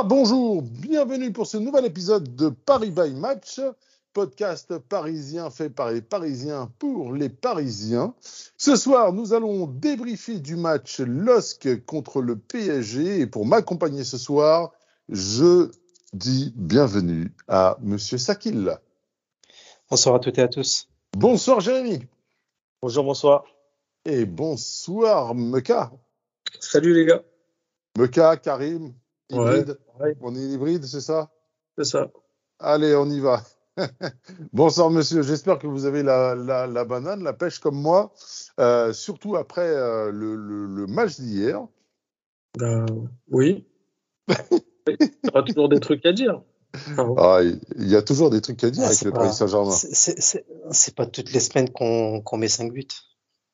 Bonsoir, bonjour, bienvenue pour ce nouvel épisode de Paris by Match, podcast parisien fait par les Parisiens pour les Parisiens. Ce soir, nous allons débriefer du match LOSC contre le PSG et pour m'accompagner ce soir, je dis bienvenue à Monsieur Sakil. Bonsoir à toutes et à tous. Bonsoir Jérémy. Bonjour, bonsoir. Et bonsoir Meka. Salut les gars. Meka, Karim, hybride. Ouais, On est hybride, c'est ça? C'est ça. Allez, on y va. Bonsoir monsieur, j'espère que vous avez la, la, la banane, la pêche comme moi, euh, surtout après euh, le, le, le match d'hier. Ben, oui. Il y aura toujours des trucs à dire. Enfin, Ah, il y a toujours des trucs à dire Ah, avec c'est le pas- Paris Saint-Germain. C'est- C'est c'est- c'est pas toutes les semaines qu'on qu'on met 5 buts.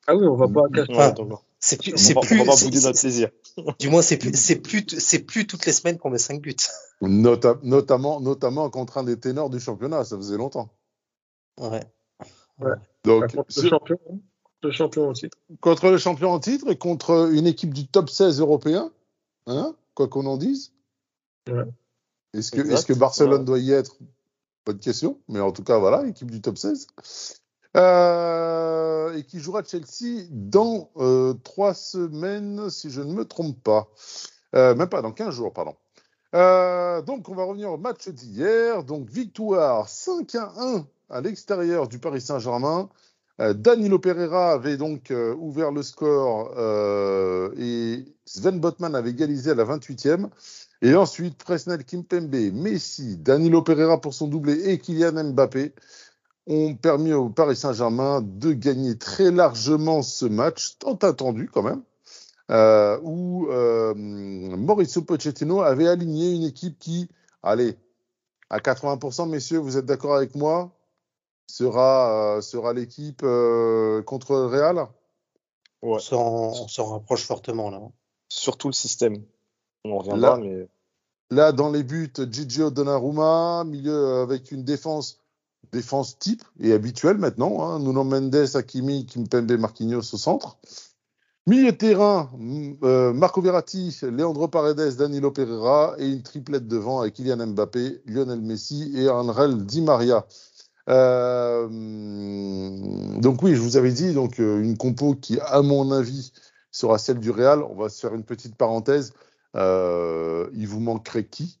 Ah oui, on va pas cacher. Ouais. donc, C'est plus, c'est plaisir. du moins, c'est plus, c'est plus, c'est plus toutes les semaines qu'on met 5 buts. Nota- notamment, notamment contre un des ténors du championnat, ça faisait longtemps. Ouais. Donc, Contre le champion, hein. le champion aussi. contre le champion en titre et contre une équipe du top 16 européen, hein, quoi qu'on en dise. Ouais. Est-ce que, est-ce que Barcelone Ouais. doit y être? Bonne question, mais en tout cas, voilà, équipe du top 16. Euh, et qui jouera Chelsea dans euh, trois semaines, si je ne me trompe pas. Euh, même pas, dans 15 jours, pardon. Euh, donc, on va revenir au match d'hier. Donc, victoire 5 à 1 à l'extérieur du Paris Saint-Germain. Danilo Pereira avait donc ouvert le score et Sven Botman avait égalisé à la 28e. Et ensuite, Presnel Kimpembe, Messi, Danilo Pereira pour son doublé et Kylian Mbappé ont permis au Paris Saint-Germain de gagner très largement ce match, tant attendu quand même, euh, où euh, Mauricio Pochettino avait aligné une équipe qui, allez, à 80%, messieurs, vous êtes d'accord avec moi, sera, euh, sera l'équipe euh, contre le Real On Ouais. s'en, on s'en rapproche fortement là. Surtout le système. On en reviendra, Là- mais Là, dans les buts, Gigio Donnarumma, milieu avec une défense, défense type et habituelle maintenant. Hein, Nuno Mendes, Hakimi, Kimpembe, Marquinhos au centre. Milieu de terrain, m- euh, Marco Verratti, Leandro Paredes, Danilo Pereira et une triplette devant avec Kylian Mbappé, Lionel Messi et Angel Di Maria. Euh, donc oui, je vous avais dit donc euh, une compo qui, à mon avis, sera celle du Real. On va se faire une petite parenthèse. Il vous manquerait qui?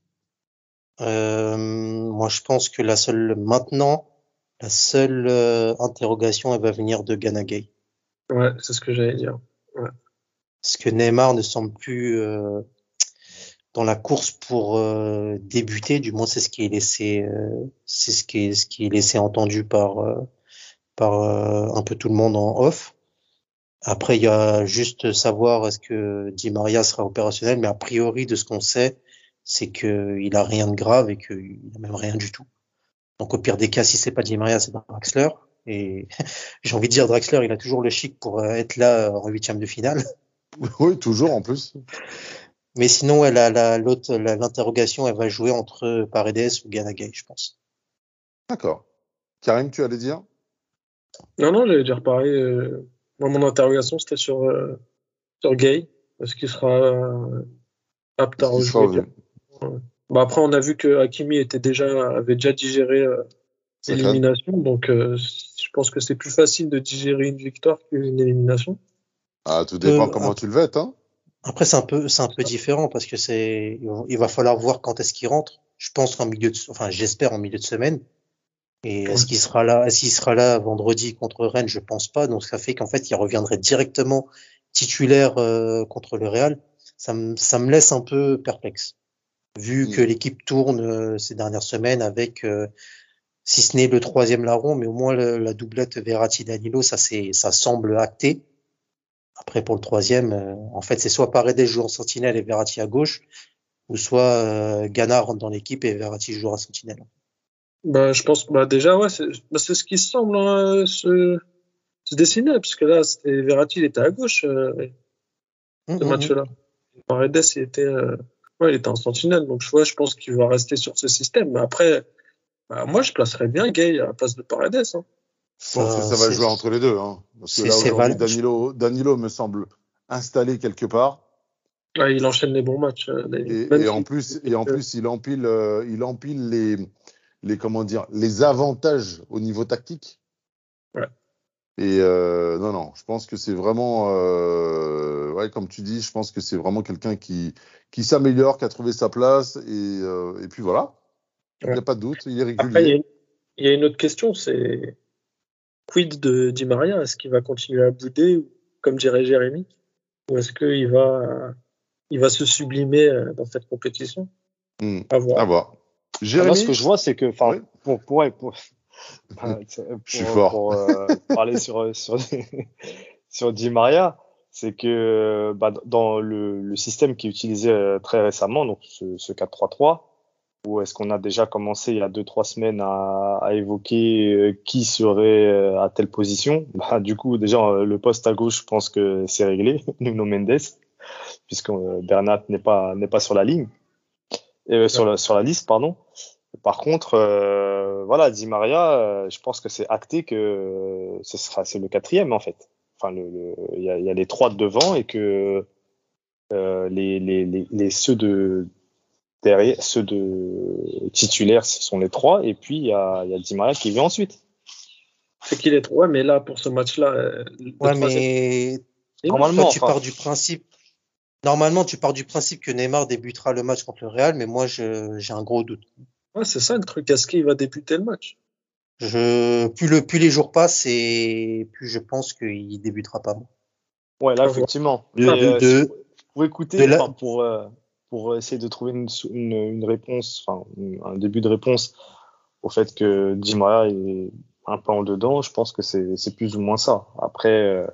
Moi, je pense que la seule, maintenant, la seule euh, interrogation, elle va venir de Gana Gay. Ouais, c'est ce que j'allais dire. Parce que Neymar ne semble plus euh, dans la course pour euh, débuter, du moins c'est ce qui est laissé, euh, c'est ce qui est, ce qui est laissé entendu par euh, par euh, un peu tout le monde en off. Après, il y a juste savoir est-ce que Di Maria sera opérationnel, mais a priori de ce qu'on sait, c'est que il a rien de grave et qu'il a même rien du tout. Donc au pire des cas, si c'est pas Di Maria, c'est Draxler. Et j'ai envie de dire Draxler, il a toujours le chic pour euh, être là en huitième de finale. Oui, toujours en plus. Mais sinon, elle a la, l'autre, la- l'interrogation, elle va jouer entre Paredes ou Ganagay, je pense. D'accord. Karim, tu allais dire? Non, non, j'allais dire pareil. euh, Moi, mon interrogation, c'était sur, euh, sur Gay. Est-ce qu'il sera euh, apte à qu'il rejouer Bah, Après, on a vu que Hakimi était déjà, avait déjà digéré euh, l'élimination. Donc, euh, je pense que c'est plus facile de digérer une victoire qu'une élimination. Ah, tout dépend Euh, comment tu le vêtes. Hein Après, c'est un peu, c'est un peu différent parce que c'est, il va falloir voir quand est-ce qu'il rentre. Je pense qu'en milieu de, enfin, j'espère en milieu de semaine. Et est-ce qu'il sera là, est-ce qu'il sera là vendredi contre Rennes? Je pense pas. Donc, ça fait qu'en fait, il reviendrait directement titulaire euh, contre le Real. Ça me, ça me laisse un peu perplexe. Vu Mm. que l'équipe tourne euh, ces dernières semaines avec, euh, si ce n'est le troisième larron, mais au moins le- la doublette Verratti-Danilo, ça ça semble acté. Après, pour le troisième, euh, en fait, c'est soit Paredes joue en sentinelle et Verratti à gauche, ou soit euh, Ghana rentre dans l'équipe et Verratti jouera sentinelle. Bah, je pense, bah, déjà, ouais, c'est bah, ce qui semble hein, se, se dessiner, puisque là, c'était Verratti, il était à gauche, Hum, ce hum, match-là. Paredes, il était, ouais, il était en sentinelle. Donc, je, vois, je pense qu'il va rester sur ce système. Mais après, bah, moi, je placerais bien Gay à la place de Paredes. Hein. Je pense que ça va jouer entre les deux. Hein. Parce que là, aujourd'hui, Danilo, Danilo me semble installé quelque part. Ouais, il enchaîne les bons matchs. euh. Et, Même et si- en plus, et en plus, il empile, euh, il empile les, les, comment dire, les avantages au niveau tactique. Ouais. Et euh, non, non, je pense que c'est vraiment, euh, ouais, comme tu dis, je pense que c'est vraiment quelqu'un qui, qui s'améliore, qui a trouvé sa place, et, euh, et puis voilà. Il n'y a pas de doute, il est régulier. Après, il y, a une- il y a une autre question, c'est quid de Di Maria? Est-ce qu'il va continuer à bouder, ou- comme dirait Jérémy, ou est-ce qu'il va, il va se sublimer euh, dans cette compétition? Hmm, À voir. À voir. Ah, Jérémy, Moi, ce que je vois, c'est que, enfin, Oui. pour, pour, pour, pour, Je suis fort. pour, euh, parler sur, sur, sur Di Maria, c'est que bah, dans le, le système qui est utilisé euh, très récemment, donc ce, ce 4-3-3, où est-ce qu'on a déjà commencé il y a deux trois semaines à, à évoquer euh, qui serait à telle position, bah, du coup déjà le poste à gauche, je pense que c'est réglé, Nuno Mendes, puisque Bernat n'est pas n'est pas sur la ligne, euh, sur la sur la liste pardon. Par contre, euh, voilà, Di Maria, euh, je pense que c'est acté que euh, ce sera c'est le quatrième en fait. Enfin, le, le- il y a, il y a les trois de devant et que euh, les, les, les, les ceux de derrière, ceux de titulaires, ce sont les trois, et puis il y a, y a Di Maria qui vient ensuite. C'est qu'il est trop. Ouais, mais là, pour ce match-là, euh, Ouais, mais Normalement, toi, tu enfin. pars du principe. Normalement, tu pars du principe que Neymar débutera le match contre le Real, mais moi, je- j'ai un gros doute. Ouais, c'est ça le truc. Est-ce qu'il va débuter le match? Je, plus le, plus les jours passent et plus je pense qu'il débutera pas. Ouais, là effectivement. De- Mais, euh, de- si vous- vous écoutez de la- enfin, pour euh, pour essayer de trouver une, une, une réponse, enfin un début de réponse au fait que Di Maria est un peu en dedans, je pense que c'est c'est plus ou moins ça. Après, euh,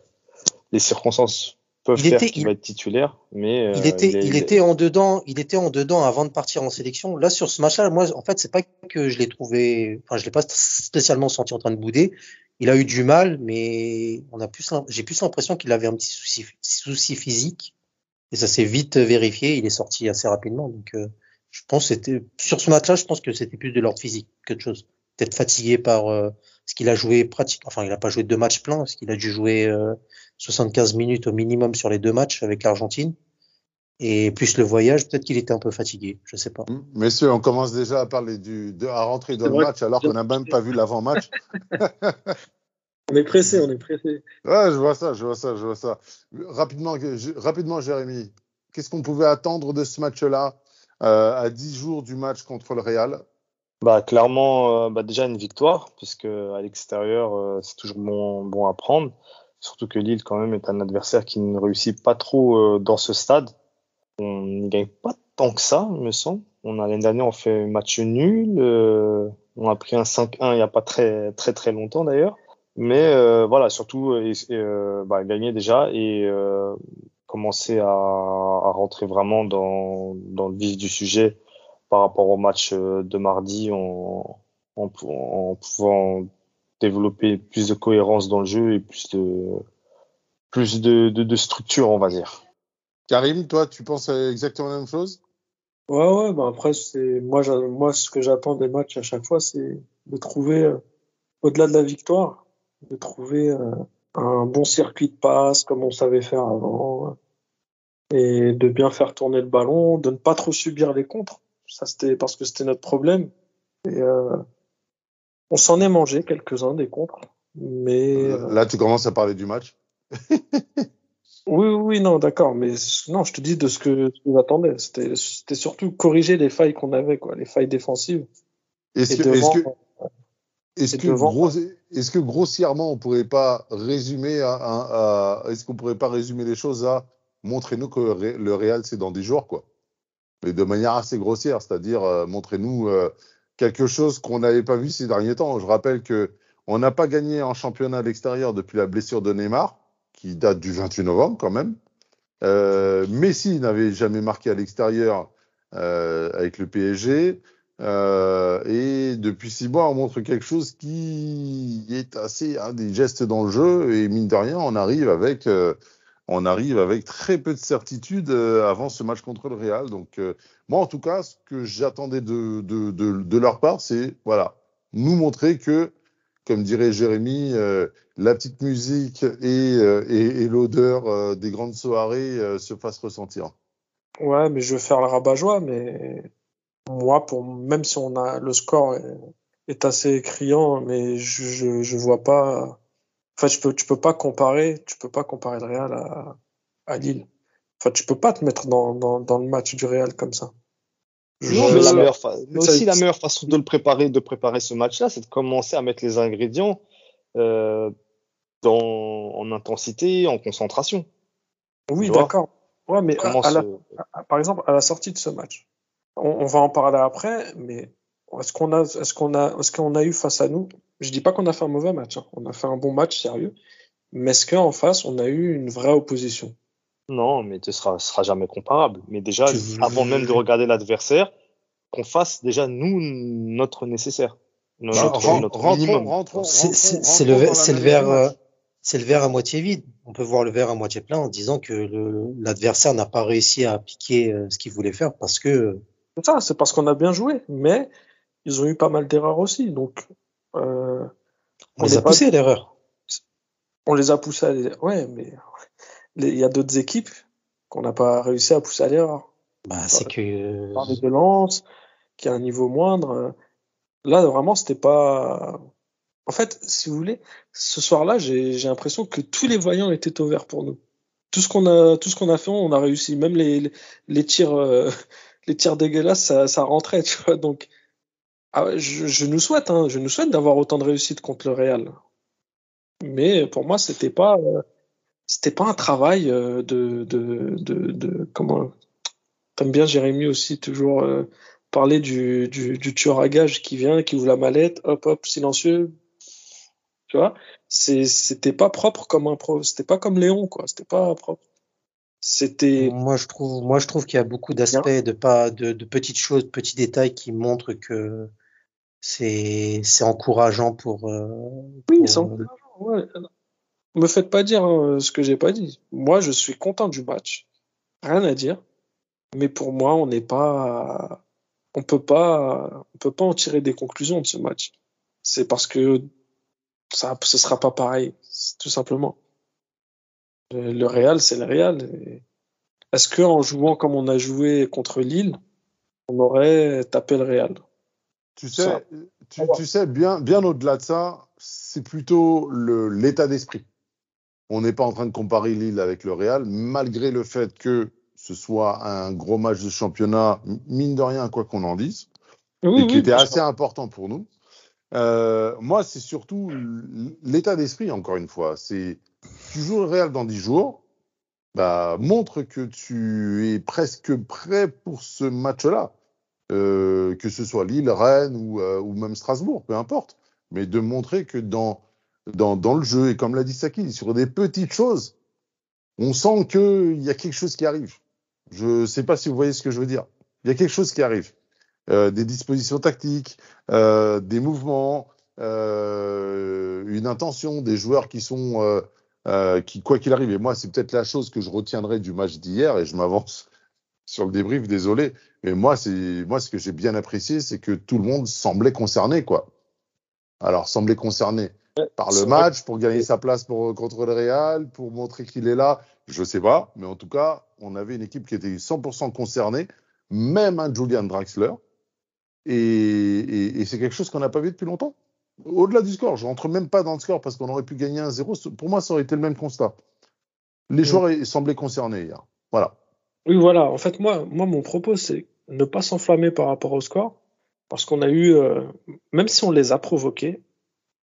les circonstances peuvent Il faire était- qu'il il- va être titulaire, mais Il était, est- il était en dedans, il était en dedans avant de partir en sélection. Là, sur ce match-là, moi, en fait, c'est pas que je l'ai trouvé, enfin, je l'ai pas spécialement senti en train de bouder. Il a eu du mal, mais on a plus, j'ai plus l'impression qu'il avait un petit souci, souci physique. Et ça s'est vite vérifié. Il est sorti assez rapidement. Donc, euh, je pense que c'était, sur ce match-là, je pense que c'était plus de l'ordre physique que de chose. Peut-être fatigué par, euh, ce qu'il a joué pratique, enfin, il a pas joué deux matchs pleins, parce qu'il a dû jouer, euh, 75 minutes au minimum sur les deux matchs avec l'Argentine. Et plus le voyage, peut-être qu'il était un peu fatigué, je sais pas. Hmm, Messieurs, on commence déjà à parler du, de, à rentrer dans le match alors qu'on n'a même pas vu l'avant-match. On est pressé, on est pressé. Ouais, je vois ça, je vois ça, je vois ça. Rapidement, je- rapidement Jérémy, qu'est-ce qu'on pouvait attendre de ce match-là euh, à 10 jours du match contre le Real? Bah clairement, euh, bah, déjà une victoire, puisque à l'extérieur euh, c'est toujours bon, bon à prendre. Surtout que Lille quand même est un adversaire qui ne réussit pas trop euh, dans ce stade. On n'y gagne pas tant que ça, me semble. On a l'année dernière on fait match nul, euh, on a pris un 5-1 il n'y a pas très très longtemps d'ailleurs. Mais euh, voilà, surtout bah, gagner déjà et commencer à, rentrer vraiment dans, le vif du sujet par rapport au match de mardi en pouvant développer plus de cohérence dans le jeu et plus de plus de, de, de structure, on va dire. Karim, toi, tu penses exactement la même chose? Ouais, ouais, bah après, c'est moi, moi, ce que j'attends des matchs à chaque fois, c'est de trouver, euh, au-delà de la victoire, de trouver euh, un bon circuit de passe comme on savait faire avant, euh, et de bien faire tourner le ballon, de ne pas trop subir les contres. Ça, c'était parce que c'était notre problème. Et euh, on s'en est mangé quelques-uns des contres, mais euh, Là, tu commences à parler du match. Oui, oui, non, d'accord, mais non, je te dis de ce que ce que j'attendais. C'était, c'était surtout corriger les failles qu'on avait, quoi, les failles défensives. Est-ce que, devant, est-ce que, est-ce et que, devant- gros- est-ce que grossièrement, on pourrait pas résumer à, à- à- est-ce qu'on pourrait pas résumer les choses à montrez-nous que le Real c'est dans 10 jours, quoi. Mais de manière assez grossière, c'est-à-dire euh, montrez-nous euh, quelque chose qu'on n'avait pas vu ces derniers temps. Je rappelle que on n'a pas gagné en championnat à l'extérieur depuis la blessure de Neymar, qui date du 28 novembre quand même. Euh, Messi n'avait jamais marqué à l'extérieur euh, avec le PSG. Euh, et depuis six mois, on montre quelque chose qui est assez hein, des gestes dans le jeu. Et mine de rien, on arrive avec euh, on arrive avec très peu de certitude euh, avant ce match contre le Real. Donc, euh, moi, en tout cas, ce que j'attendais de, leur part, c'est voilà, nous montrer que, comme dirait Jérémy, euh, la petite musique et, l'odeur des grandes soirées se fassent ressentir. Ouais, mais je vais faire le rabat-joie, mais moi, pour même si on a le score est, est assez criant, mais je, je vois pas Enfin, tu peux, tu peux pas comparer, tu peux pas comparer le Real à, à Lille. Enfin, tu peux pas te mettre dans, dans, dans le match du Real comme ça. Non, mais, la meilleure mais aussi la meilleure façon de le préparer, de préparer ce match-là, c'est de commencer à mettre les ingrédients euh, dans, en intensité, en concentration. Oui, d'accord. Ouais, mais à, à la, à, par exemple, à la sortie de ce match, on, on va en parler après, mais est-ce qu'on a, est-ce qu'on a, est-ce qu'on a eu face à nous Je dis pas qu'on a fait un mauvais match. Hein. On a fait un bon match sérieux. Mais est-ce qu'en face, on a eu une vraie opposition Non, mais ce sera, sera jamais comparable. Mais déjà, avant même de regarder l'adversaire, qu'on fasse déjà nous notre nécessaire. Notre, notre minimum. C'est le, c'est le verre, euh, c'est le verre à moitié vide. On peut voir le verre à moitié plein en disant que l'adversaire n'a pas réussi à appliquer euh, ce qu'il voulait faire parce que. C'est ça, c'est parce qu'on a bien joué. Mais ils ont eu pas mal d'erreurs aussi. Donc, euh, on, les a poussés à l'erreur. On les a poussés à l'erreur. Ouais, mais il y a d'autres équipes qu'on n'a pas réussi à pousser à l'erreur. Bah, c'est que. Parler de Lens, qui a un niveau moindre. Là, vraiment, c'était pas. En fait, si vous voulez, ce soir-là, j'ai l'impression que tous les voyants étaient au vert pour nous. Tout ce qu'on a, tout ce qu'on a fait, on a réussi. Même les, les, tirs, euh, les tirs dégueulasses, ça, ça rentrait, tu vois. Donc, ah, je, je, nous souhaite, hein, je nous souhaite d'avoir autant de réussite contre le Real. Mais pour moi, c'était pas, euh, c'était pas un travail euh, de, de, de, de comment. T'aimes bien Jérémy aussi toujours euh, parler du, du, du, tueur à gage qui vient, qui ouvre la mallette, hop hop, silencieux. Tu vois, c'est, c'était pas propre comme un pro, c'était pas comme Léon quoi, c'était pas propre. C'était. Moi je trouve, moi je trouve qu'il y a beaucoup d'aspects de pas de, de petites choses, petits détails qui montrent que c'est encourageant pour. Euh, oui, c'est encourageant. Ouais. Me faites pas dire hein, ce que j'ai pas dit. Moi, je suis content du match. Rien à dire. Mais pour moi, on n'est pas, on peut pas, on peut pas en tirer des conclusions de ce match. C'est parce que ça, ce sera pas pareil, tout simplement. Le Real, c'est le Real. Est-ce que en jouant comme on a joué contre Lille, on aurait tapé le Real? Tu sais, tu, tu, sais bien, bien au-delà de ça, c'est plutôt l'état d'esprit. On n'est pas en train de comparer Lille avec le Real, malgré le fait que ce soit un gros match de championnat, mine de rien, quoi qu'on en dise, oui, et qui oui, était assez important pour nous. Euh, moi, c'est surtout l'état d'esprit, encore une fois. C'est tu joues le Real dans 10 jours, bah, montre que tu es presque prêt pour ce match-là. Euh, que ce soit Lille, Rennes ou, euh, ou, même Strasbourg, peu importe, mais de montrer que dans, dans, dans le jeu, et comme l'a dit Saki, sur des petites choses, on sent qu'il y a quelque chose qui arrive. Je ne sais pas si vous voyez ce que je veux dire. Il y a quelque chose qui arrive. Euh, des dispositions tactiques, des mouvements, une intention, des joueurs qui sont, qui quoi qu'il arrive. Et moi, c'est peut-être la chose que je retiendrai du match d'hier, et je m'avance sur le débrief, désolé. Mais moi, c'est moi ce que j'ai bien apprécié, c'est que tout le monde semblait concerné, quoi. Alors, semblait concerné par le match, pour gagner sa place pour, contre le Real, pour montrer qu'il est là, je sais pas. Mais en tout cas, on avait une équipe qui était 100% concernée, même un Julian Draxler. Et, et, et c'est quelque chose qu'on n'a pas vu depuis longtemps. Au-delà du score, je rentre même pas dans le score parce qu'on aurait pu gagner un 0. Pour moi, ça aurait été le même constat. Les joueurs semblaient concernés hier. Voilà. Oui, voilà. En fait, moi, moi mon propos, c'est ne pas s'enflammer par rapport au score, parce qu'on a eu, euh, même si on les a provoqués,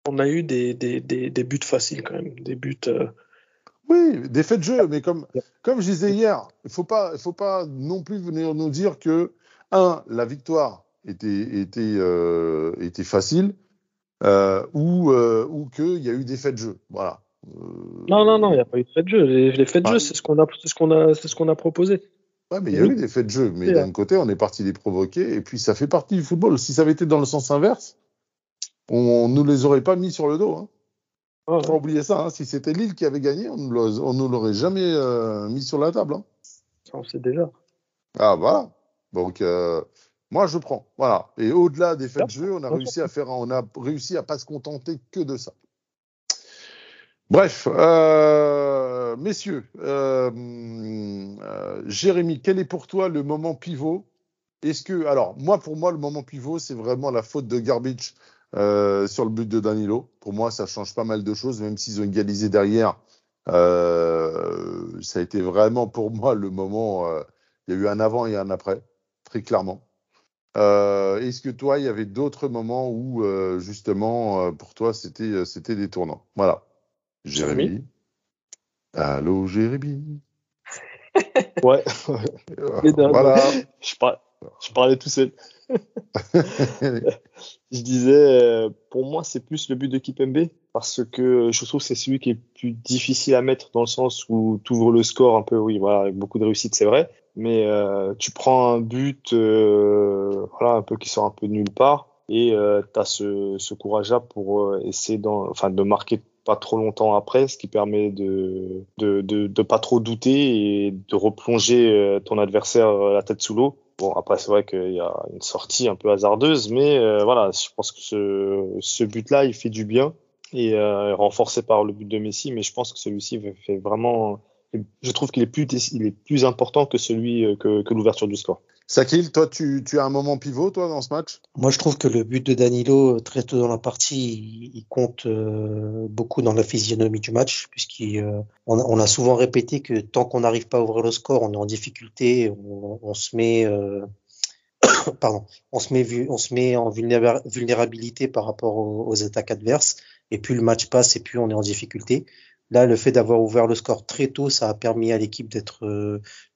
on a eu des, des, des, des buts faciles quand même, des buts. Euh... Oui, des faits de jeu, mais comme, comme je disais hier, il faut pas, faut pas non plus venir nous dire que un, la victoire était était euh, était facile, ou ou qu'il y a eu des faits de jeu. Voilà. Non, non, non, il n'y a pas eu de fait de jeu. Les, les faits de jeu, c'est ce qu'on a, ce qu'on a, ce qu'on a proposé. Ouais, mais il y a eu des faits de jeu. Mais d'un côté, on est parti les provoquer, et puis ça fait partie du football. Si ça avait été dans le sens inverse, on ne nous les aurait pas mis sur le dos. Hein. Ouais, Faut pas oublier ça. hein. Si c'était Lille qui avait gagné, on ne nous l'aurait jamais euh, mis sur la table. hein. ça, on sait déjà. Ah voilà. Donc euh, moi je prends. Voilà. Et au-delà des faits de jeu, on a réussi à faire, on a réussi à pas se contenter que de ça. Bref, euh, messieurs, euh, euh, Jérémy, quel est pour toi le moment pivot? Est-ce que, alors moi pour moi le moment pivot c'est vraiment la faute de Garbage euh, sur le but de Danilo. Pour moi ça change pas mal de choses, même s'ils ont égalisé derrière. Euh, ça a été vraiment pour moi le moment. il y a eu un avant et un après, très clairement. Est-ce que toi, il y avait d'autres moments où justement pour toi c'était c'était des tournants? Voilà. Jérémy. Allô Jérémy. Ouais, voilà. je, par- je parlais tout seul. Je disais, euh, pour moi, c'est plus le but de Kipembe parce que je trouve que c'est celui qui est plus difficile à mettre dans le sens où tu ouvres le score un peu, oui, voilà, avec beaucoup de réussite, c'est vrai. Mais euh, tu prends un but, euh, voilà, un peu qui sort un peu de nulle part et euh, tu as ce, ce courage-là pour essayer enfin, de marquer pas trop longtemps après, ce qui permet de de, de, pas trop douter et de replonger euh, ton adversaire euh, la tête sous l'eau. Bon, après, c'est vrai qu'il y a une sortie un peu hasardeuse, mais euh, voilà, je pense que ce, ce but-là, il fait du bien et euh, renforcé par le but de Messi, mais je pense que celui-ci fait- vraiment. Je trouve qu'il est plus, il est plus important que celui que l'ouverture du score. Sakil, toi, tu, as un moment pivot, toi, dans ce match? Moi, je trouve que le but de Danilo, euh, très tôt dans la partie, il, compte euh, beaucoup dans la physionomie du match, puisqu'on on, a- souvent répété que tant qu'on n'arrive pas à ouvrir le score, on est en difficulté, on, se met, euh, en vulnéra- vulnérabilité par rapport aux, attaques adverses, et plus le match passe, et plus on est en difficulté. Là, le fait d'avoir ouvert le score très tôt, ça a permis à l'équipe d'être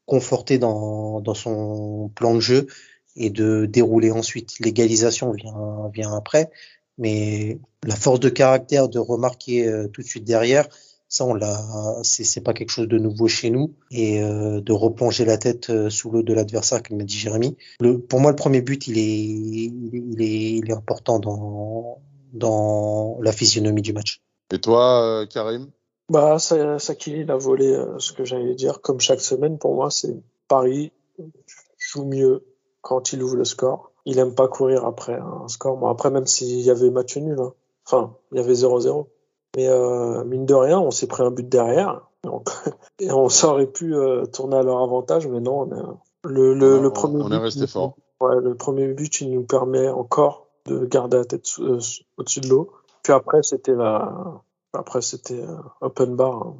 confortée dans, dans son plan de jeu et de dérouler ensuite. L'égalisation vient, vient après, mais la force de caractère de remarquer euh, tout de suite derrière, ça on l'a, c'est pas quelque chose de nouveau chez nous et euh, de replonger la tête euh, sous l'eau de l'adversaire, comme m'a dit Jérémy. Le, pour moi, le premier but, il est, il est, il est, important dans dans la physionomie du match. Et toi, Karim? Bah, ça, Sakili, il a volé euh, ce que j'allais dire. Comme chaque semaine, pour moi, c'est Paris joue mieux quand il ouvre le score. Il aime pas courir après un score. Bon, après, même s'il y avait match nul, hein. enfin, il y avait 0-0. Mais euh, mine de rien, on s'est pris un but derrière. Donc, et on aurait pu euh, tourner à leur avantage, mais non. On est- le, le, On- le premier on est but, resté il- fort. Ouais, le premier but, il nous permet encore de garder la tête au-dessus de l'eau. Puis après, c'était la, après, c'était open bar. hein.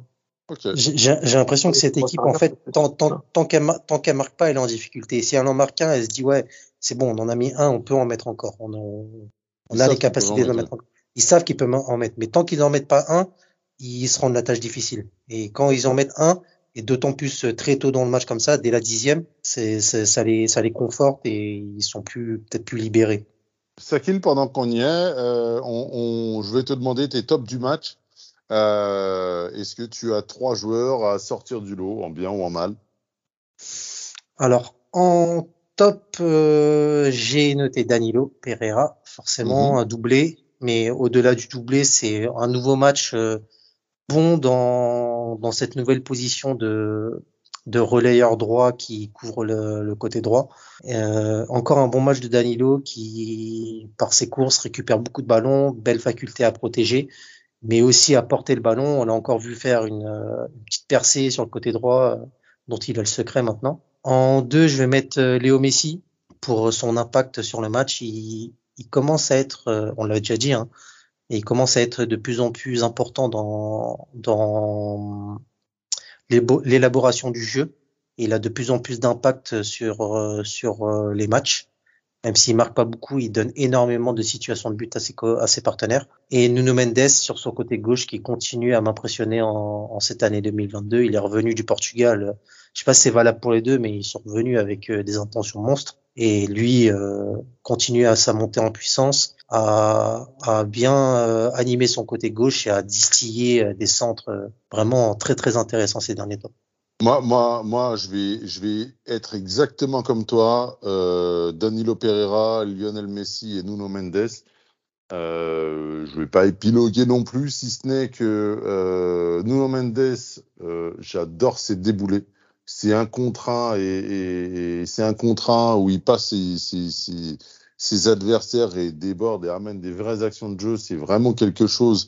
J'ai l'impression que cette équipe, en fait, tant, ça. tant, tant qu'elle qu'elle marque pas, elle est en difficulté. Si elle en marque un, elle se dit ouais, c'est bon, on en a mis un, on peut en mettre encore. On, a savent les qu'ils peuvent capacités en d'en mettre, encore. Ils savent qu'ils peuvent en mettre, mais tant qu'ils n'en mettent pas un, ils se rendent la tâche difficile. Et quand ils en mettent un, et d'autant plus euh, très tôt dans le match comme ça, dès la dixième, c'est- ça les ça les conforte et ils sont plus peut-être plus libérés. Sakil, pendant qu'on y est, euh, on, on- je vais te demander tes tops du match. Euh, Est-ce que tu as trois joueurs à sortir du lot, en bien ou en mal? Alors, en top, euh, j'ai noté Danilo Pereira, forcément Mhm. un doublé, mais au-delà du doublé, c'est un nouveau match euh, bon dans, dans cette nouvelle position de, de relayeur droit qui couvre le, le côté droit. Euh, encore un bon match de Danilo qui, par ses courses, récupère beaucoup de ballons, belle faculté à protéger, mais aussi à porter le ballon. On l'a encore vu faire une, euh, une petite percée sur le côté droit euh, dont il a le secret maintenant. En deux, je vais mettre euh, Léo Messi pour son impact sur le match. Il, commence à être, on l'a déjà dit, hein, et il commence à être de plus en plus important dans, dans l'élaboration du jeu. Il a de plus en plus d'impact sur, sur les matchs. Même s'il marque pas beaucoup, il donne énormément de situations de but à ses, à ses partenaires. Et Nuno Mendes sur son côté gauche qui continue à m'impressionner en, en cette année 2022. Il est revenu du Portugal. Je sais pas si c'est valable pour les deux, mais ils sont revenus avec euh, des intentions monstres. Et lui euh, continue à sa montée en puissance, à, à bien euh, animer son côté gauche et à distiller euh, des centres euh, vraiment très très intéressants ces derniers temps. Moi, moi, moi, je vais, je vais être exactement comme toi. Euh, Danilo Pereira, Lionel Messi et Nuno Mendes. Euh, je vais pas épiloguer non plus, si ce n'est que euh, Nuno Mendes, euh, j'adore ses déboulés. C'est un contrat et, et, et c'est un contrat où il passe ses, ses, ses, adversaires et déborde et amène des vraies actions de jeu. C'est vraiment quelque chose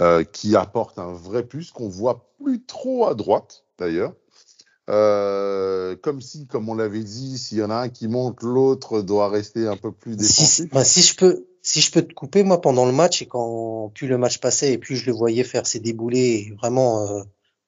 euh, qui apporte un vrai plus qu'on voit plus trop à droite d'ailleurs. Euh, comme si, comme on l'avait dit, s'il y en a un qui monte, l'autre doit rester un peu plus défensif. Si, bah, si je peux, si je peux te couper, moi, pendant le match, et quand plus le match passait, et plus je le voyais faire ses déboulés et vraiment euh,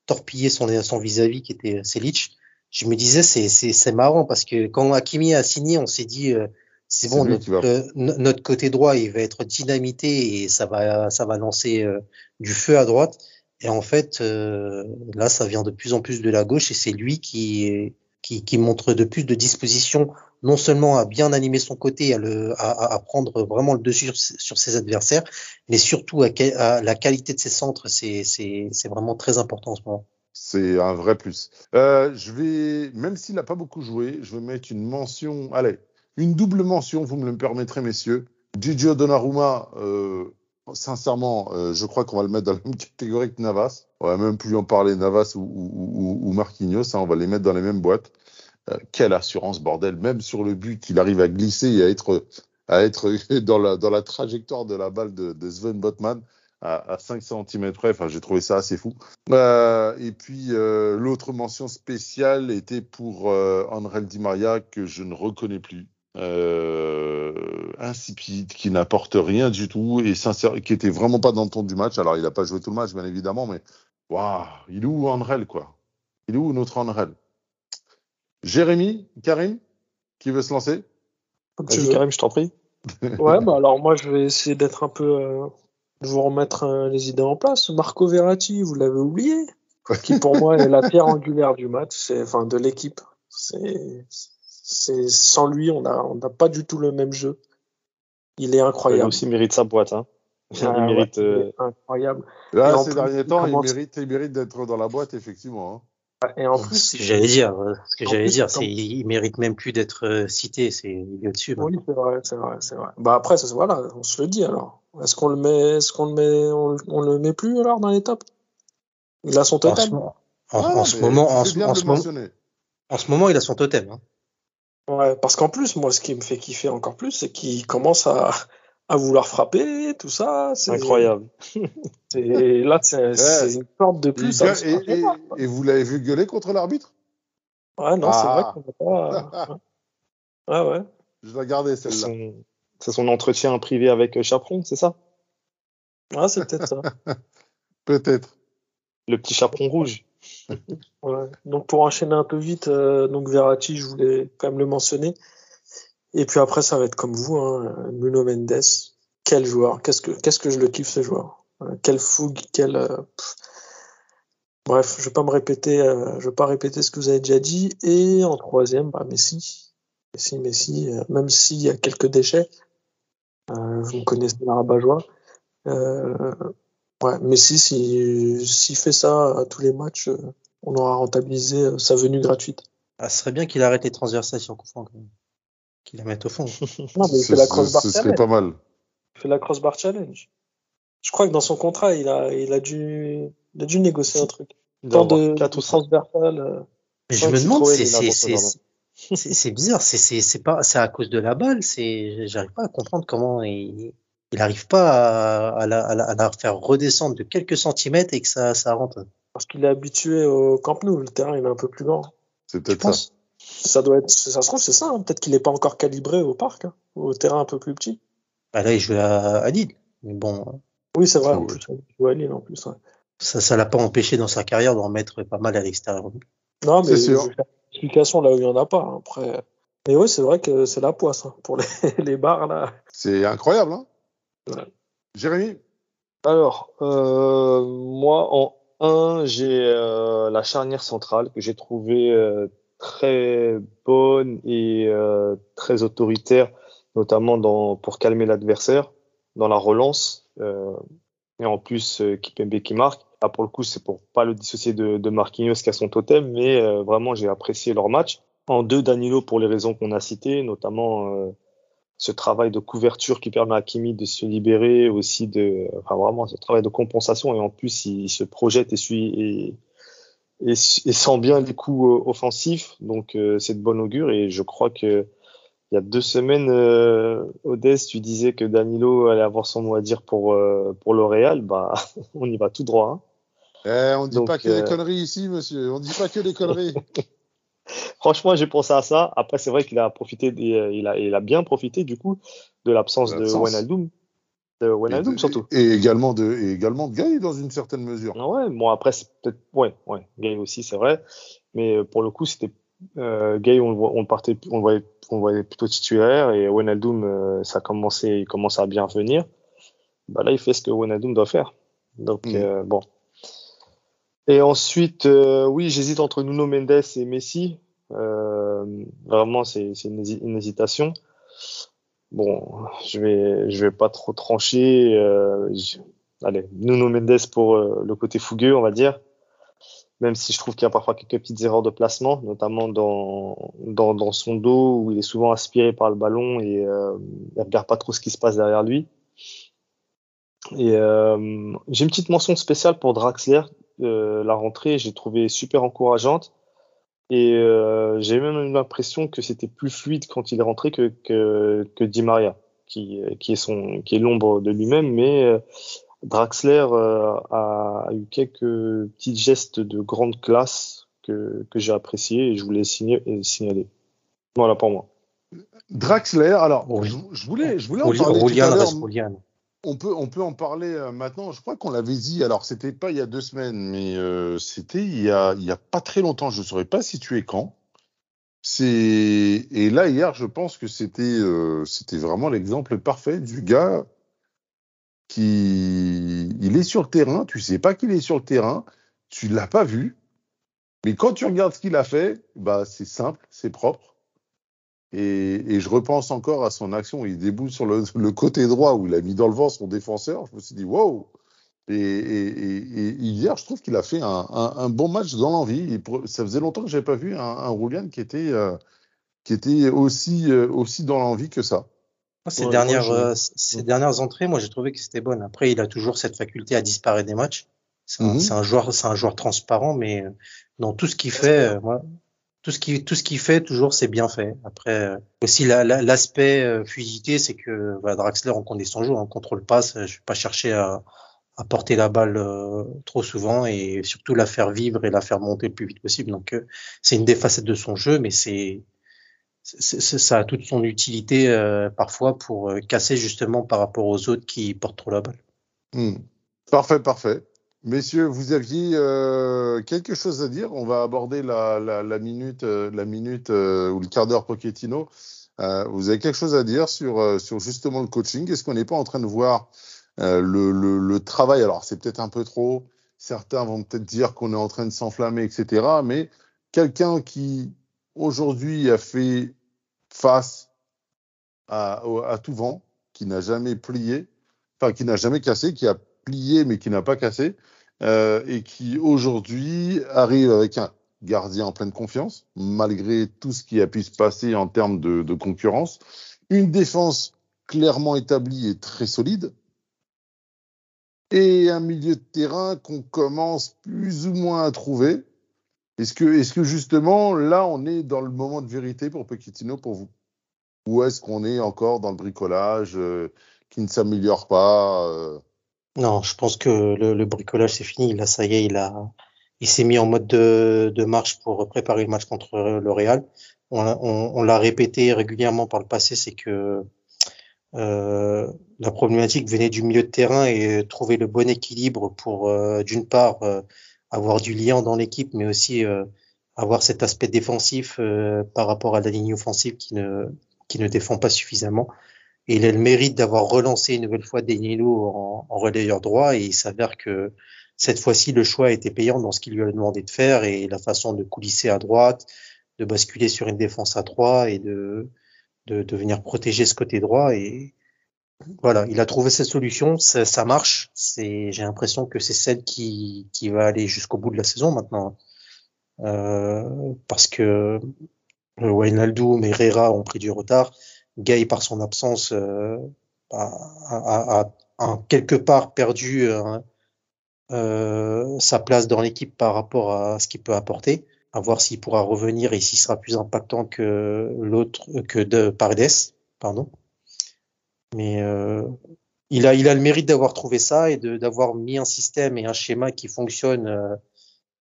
torpiller son son vis-à-vis qui était Selic, je me disais c'est c'est c'est marrant parce que quand Hakimi a signé, on s'est dit euh, c'est bon notre, euh, notre côté droit il va être dynamité et ça va ça va lancer euh, du feu à droite. Et en fait, euh, là, ça vient de plus en plus de la gauche et c'est lui qui, qui, montre de plus de disposition, non seulement à bien animer son côté, à, le, à, prendre vraiment le dessus sur, ses adversaires, mais surtout à, la qualité de ses centres. C'est vraiment très important en ce moment. C'est un vrai plus. Euh, je vais, même s'il n'a pas beaucoup joué, je vais mettre une mention, allez, une double mention, vous me le permettrez, messieurs. Gigi Donnarumma, euh, sincèrement, euh, je crois qu'on va le mettre dans la même catégorie que Navas. On va même plus en parler Navas ou, ou, ou, Marquinhos, hein, on va les mettre dans les mêmes boîtes. Euh, quelle assurance, bordel. Même sur le but, il arrive à glisser et à être, à être dans, la, dans la trajectoire de la balle de, de Sven Botman à, à 5 cm près. Enfin, j'ai trouvé ça assez fou. Euh, et puis, euh, l'autre mention spéciale était pour euh, André Di Maria que je ne reconnais plus euh, insipide, qui n'apporte rien du tout et sincère, qui était vraiment pas dans le ton du match. Alors, il n'a pas joué tout le match, bien évidemment, mais waouh, il est où Andrel, quoi? Il est où notre Andrel? Jérémy, Karim, qui veut se lancer? Vas-y, Karim, je t'en prie. ouais, bah alors moi, je vais essayer d'être un peu. Euh, de vous remettre euh, les idées en place. Marco Verratti, vous l'avez oublié, qui pour moi est la pierre angulaire du match, c'est enfin de l'équipe. C'est c'est sans lui, on n'a on a pas du tout le même jeu. Il est incroyable. Il aussi mérite sa boîte. Hein. Il Ah, mérite. ouais, il euh, est incroyable. Là, ces plus, derniers il temps, commence- il mérite, il mérite d'être dans la boîte, effectivement. hein. Et en plus, ce que j'allais dire. euh, Ce que j'allais dire, quand- c'est il mérite même plus d'être euh, cité. C'est il est au-dessus. oui, c'est vrai, c'est vrai, c'est vrai. Bah après, ça, voilà, on se le dit alors. Est-ce qu'on le met, est-ce qu'on le met, on, on le met plus alors dans les tops? Il a son mo- en, ce moment, en ce, moment, en ce moment, il a son totem. Hein. Ouais, parce qu'en plus, moi, ce qui me fait kiffer encore plus, c'est qu'il commence à, à vouloir frapper, tout ça. C'est Incroyable. c'est- Là, c'est c'est une sorte de plus. gueule- ce et, et- et vous l'avez vu gueuler contre l'arbitre? Ouais, non, c'est vrai Ah. qu'on n'a pas. Ouais, ouais. Je l'ai gardé C'est celle-là. son, c'est son entretien privé avec euh, Chaperon, c'est ça? Ouais, c'est peut-être ça. Peut-être. Le petit chaperon rouge. Donc pour enchaîner un peu vite, euh, donc Verratti, je voulais quand même le mentionner. Et puis après, ça va être comme vous, hein, Nuno Mendes. Quel joueur Qu'est-ce que que je le kiffe ce joueur Euh, Quelle fougue Quel euh. Bref, je vais pas me répéter, je vais pas répéter ce que vous avez déjà dit. Et en troisième, bah, Messi, Messi, Messi. même s'il y a quelques déchets, vous me connaissez la. Euh, ouais, Messi, s'il s'il fait ça à tous les matchs. euh, on aura rentabilisé euh, sa venue gratuite. Ah, ce serait bien qu'il arrête les transversations coup franc, quand même. Qu'il la mette au fond. Non, mais il fait la crossbar ce serait challenge. pas mal. Il fait la crossbar challenge. Je crois que dans son contrat, il a, il a dû, il a dû négocier un truc. Tant de, de ou cinq. transversal. euh, Mais je me demande, c'est bizarre. C'est c'est c'est pas c'est à cause de la balle. C'est j'arrive pas à comprendre comment il il arrive pas à, à la, à la à la faire redescendre de quelques centimètres et que ça ça rentre. parce qu'il est habitué au Camp Nou. Le terrain, il est un peu plus grand. C'est peut-être ça. Ça doit être, ça se trouve, c'est ça. hein. Peut-être qu'il n'est pas encore calibré au parc, hein, au terrain un peu plus petit. bah Là, il joue à, à Lille. Mais bon, Oui, c'est vrai. Il joue à Lille, en plus. ouais. ça ça l'a pas empêché dans sa carrière d'en mettre pas mal à l'extérieur. Non, mais C'est explication là où il n'y en a pas. hein. Après. Mais oui, c'est vrai que c'est la poisse hein, pour les, les bars là. C'est incroyable, hein Jérémy? Alors, euh, moi, en 1, j'ai euh, la charnière centrale que j'ai trouvée euh, très bonne et très autoritaire, notamment dans, pour calmer l'adversaire, dans la relance. et en plus, Kipembe qui marque. Là, pour le coup, c'est pour pas le dissocier de, de Marquinhos qui a son totem, mais vraiment, j'ai apprécié leur match. En 2, Danilo pour les raisons qu'on a citées, notamment ce travail de couverture qui permet à Kimi de se libérer, aussi de, enfin vraiment ce travail de compensation et en plus il, se projette et suit et, et, sent bien les coups euh, offensifs, donc euh, c'est de bon augure et je crois que il y a deux semaines, euh, Odès, tu disais que Danilo allait avoir son mot à dire pour euh, pour L'Oréal, bah on y va tout droit. Hein. Eh, on dit pas que des conneries ici, monsieur. On dit pas que des conneries. Franchement, j'ai pensé à ça. Après, c'est vrai qu'il a profité, des, il, a, il a bien profité du coup de l'absence de Wijnaldum. De Wijnaldum surtout. Et également de, et également de Gay dans une certaine mesure. Ah ouais, bon après c'est peut-être, ouais, ouais, Gay aussi c'est vrai, mais euh, pour le coup c'était euh, Gay on, on partait, on voyait, on voyait plutôt titulaire et Wijnaldum euh, ça a commencé, il commence à bien venir. Bah là il fait ce que Wijnaldum doit faire. Donc mm. euh, bon, et ensuite, euh, oui, j'hésite entre Nuno Mendes et Messi. Euh, vraiment, c'est une, hésitation. Bon, je vais, je pas trop trancher. Euh, allez, Nuno Mendes pour euh, le côté fougueux, on va dire. Même si je trouve qu'il y a parfois quelques petites erreurs de placement, notamment dans, son dos où il est souvent aspiré par le ballon et euh, il regarde pas trop ce qui se passe derrière lui. Et j'ai une petite mention spéciale pour Draxler la rentrée, j'ai trouvé super encourageante. Et euh, j'ai même eu l'impression que c'était plus fluide quand il est rentré que, que, que Di Maria, qui, qui est, son, qui est l'ombre de lui-même. Mais euh, Draxler a, eu quelques petits gestes de grande classe que, que j'ai apprécié et je voulais signer, signaler. Voilà pour moi. Draxler, alors, je, voulais, je voulais en parler tout à l'heure. On peut, on peut en parler euh, maintenant. Je crois qu'on l'avait dit. Alors, c'était pas il y a deux semaines, mais euh, c'était il y a, il y a pas très longtemps. Je ne saurais pas situer quand. Et là hier, je pense que c'était, euh, c'était vraiment l'exemple parfait du gars qui, il est sur le terrain. Tu sais pas qu'il est sur le terrain. Tu l'as pas vu. Mais quand tu regardes ce qu'il a fait, bah c'est simple, c'est propre. Et, et, je repense encore à son action où il déboule sur le, le, côté droit où il a mis dans le vent son défenseur. Je me suis dit, wow! Et, et, et hier, je trouve qu'il a fait un, un, un, bon match dans l'envie. Ça faisait longtemps que j'avais pas vu un, un Roulian qui était, euh, qui était aussi, euh, aussi dans l'envie que ça. Ces, ouais, dernières, moi, euh, ces dernières entrées, moi, j'ai trouvé que c'était bonne. Après, il a toujours cette faculté à disparaître des matchs. C'est un, mm -hmm. un, joueur, c'est un joueur transparent, mais dans tout ce qu'il fait, moi, tout ce qui tout ce qu'il fait toujours c'est bien fait. Après euh, aussi l'aspect la, euh, c'est que voilà, Draxler on connaît son jeu, on contrôle passe, je vais pas chercher à, à porter la balle euh, trop souvent et surtout la faire vivre et la faire monter le plus vite possible. Donc euh, c'est une des facettes de son jeu, mais c'est ça a toute son utilité euh, parfois pour casser justement par rapport aux autres qui portent trop la balle. Mmh. Parfait, parfait. Messieurs, vous aviez euh, quelque chose à dire? On va aborder la, la, la minute, euh, la minute euh, ou le quart d'heure Pochettino. Euh, vous avez quelque chose à dire sur, euh, sur justement le coaching? Est-ce qu'on n'est pas en train de voir le, le, le, travail? Alors, c'est peut-être un peu trop. Certains vont peut-être dire qu'on est en train de s'enflammer, etc. Mais quelqu'un qui aujourd'hui a fait face à, à tout vent, qui n'a jamais plié, enfin qui n'a jamais cassé, qui a plié mais qui n'a pas cassé, euh, et qui aujourd'hui arrive avec un gardien en pleine confiance, malgré tout ce qui a pu se passer en termes de, concurrence, une défense clairement établie et très solide, et un milieu de terrain qu'on commence plus ou moins à trouver. Est-ce que, est-ce que justement là on est dans le moment de vérité pour Pochettino pour vous? Ou est-ce qu'on est encore dans le bricolage euh, qui ne s'améliore pas euh... Non, je pense que le, le bricolage c'est fini. Là, ça y est, il a, il s'est mis en mode de, de, marche pour préparer le match contre le Real. On, on, l'a répété régulièrement par le passé, c'est que euh, la problématique venait du milieu de terrain et trouver le bon équilibre pour, euh, d'une part, euh, avoir du lien dans l'équipe, mais aussi euh, avoir cet aspect défensif euh, par rapport à la ligne offensive qui ne, qui ne défend pas suffisamment. Il a le mérite d'avoir relancé une nouvelle fois Danilo en, en relayeur droit. Et il s'avère que cette fois-ci le choix a été payant dans ce qu'il lui a demandé de faire et la façon de coulisser à droite, de basculer sur une défense à trois et de, de, de venir protéger ce côté droit. Et voilà, il a trouvé cette solution, ça, ça marche. C'est, j'ai l'impression que c'est celle qui, qui va aller jusqu'au bout de la saison maintenant, euh, parce que Wijnaldum et Herrera ont pris du retard Gay par son absence euh, a, a, quelque part perdu euh, sa place dans l'équipe par rapport à ce qu'il peut apporter, à voir s'il pourra revenir et s'il sera plus impactant que l'autre que de Paredes, pardon. Mais euh, il a il a le mérite d'avoir trouvé ça et d'avoir mis un système et un schéma qui fonctionne euh,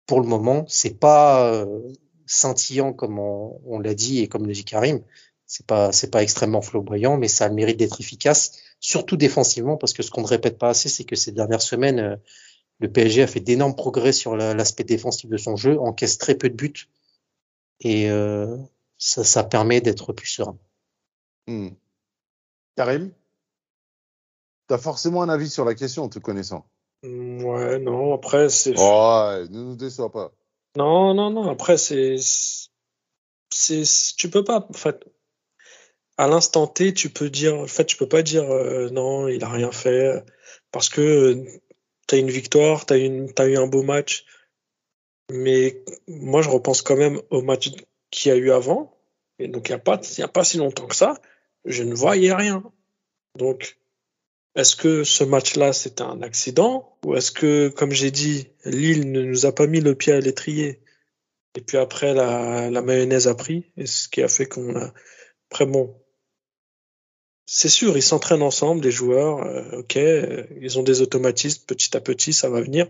pour le moment. C'est pas euh, scintillant comme on, on l'a dit et comme le dit Karim. C'est pas c'est pas extrêmement flamboyant, mais ça a le mérite d'être efficace, surtout défensivement, parce que ce qu'on ne répète pas assez, c'est que ces dernières semaines, euh, le PSG a fait d'énormes progrès sur l'aspect défensif de son jeu, encaisse très peu de buts et euh, ça, ça, permet d'être plus serein. Hmm. Karim, tu as forcément un avis sur la question en te connaissant. Hmm, ouais, non, après c'est. Oh, ne nous déçois pas. Non, non, non, après c'est. c'est tu peux pas. En fait, à l'instant T, tu peux dire. En fait, tu peux pas dire euh, non, il a rien fait. Parce que tu as une victoire, tu as, eu un beau match. Mais moi, je repense quand même au match qu'il y a eu avant. Et donc, il n'y a, pas, a pas si longtemps que ça, je ne voyais rien. Donc, est-ce que ce match-là, c'était un accident? Ou est-ce que, comme j'ai dit, Lille ne nous a pas mis le pied à l'étrier? Et puis après, la, la mayonnaise a pris, et ce qui a fait qu'on a... Après, bon, c'est sûr, ils s'entraînent ensemble, les joueurs. Euh, ok, euh, ils ont des automatismes. Petit à petit, ça va venir.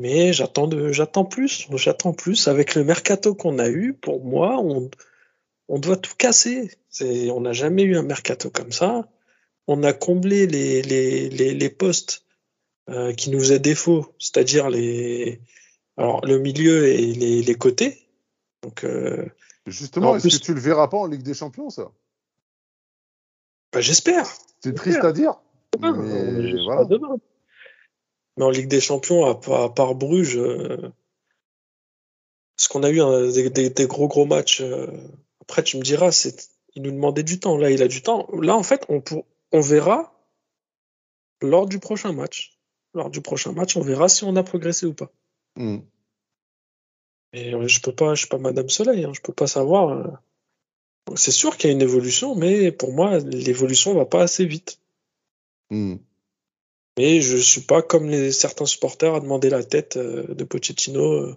Mais j'attends de, j'attends plus. J'attends plus. Avec le mercato qu'on a eu, pour moi, on, on doit tout casser. On n'a jamais eu un mercato comme ça. On a comblé les, les, les, les postes euh, qui nous faisaient défaut, c'est-à-dire les, alors le milieu et les, les côtés. Donc, euh, Justement, est-ce que tu le verras pas en Ligue des Champions, ça? Bah, J'espère. C'est triste à dire. mais, voilà. mais, en Ligue des Champions, à, part Bruges, euh, ce qu'on a eu hein, des, des, des, gros gros matchs. Euh, après, tu me diras, c'est, il nous demandait du temps. Là, il a du temps. Là, en fait, on, pour, on verra lors du prochain match. Lors du prochain match, on verra si on a progressé ou pas. Mm. Et euh, je peux pas, je suis pas Madame Soleil, hein, je peux pas savoir. Euh, c'est sûr qu'il y a une évolution, mais pour moi, l'évolution va pas assez vite. Mm. Mais je suis pas comme les certains supporters à demander la tête euh, de Pochettino,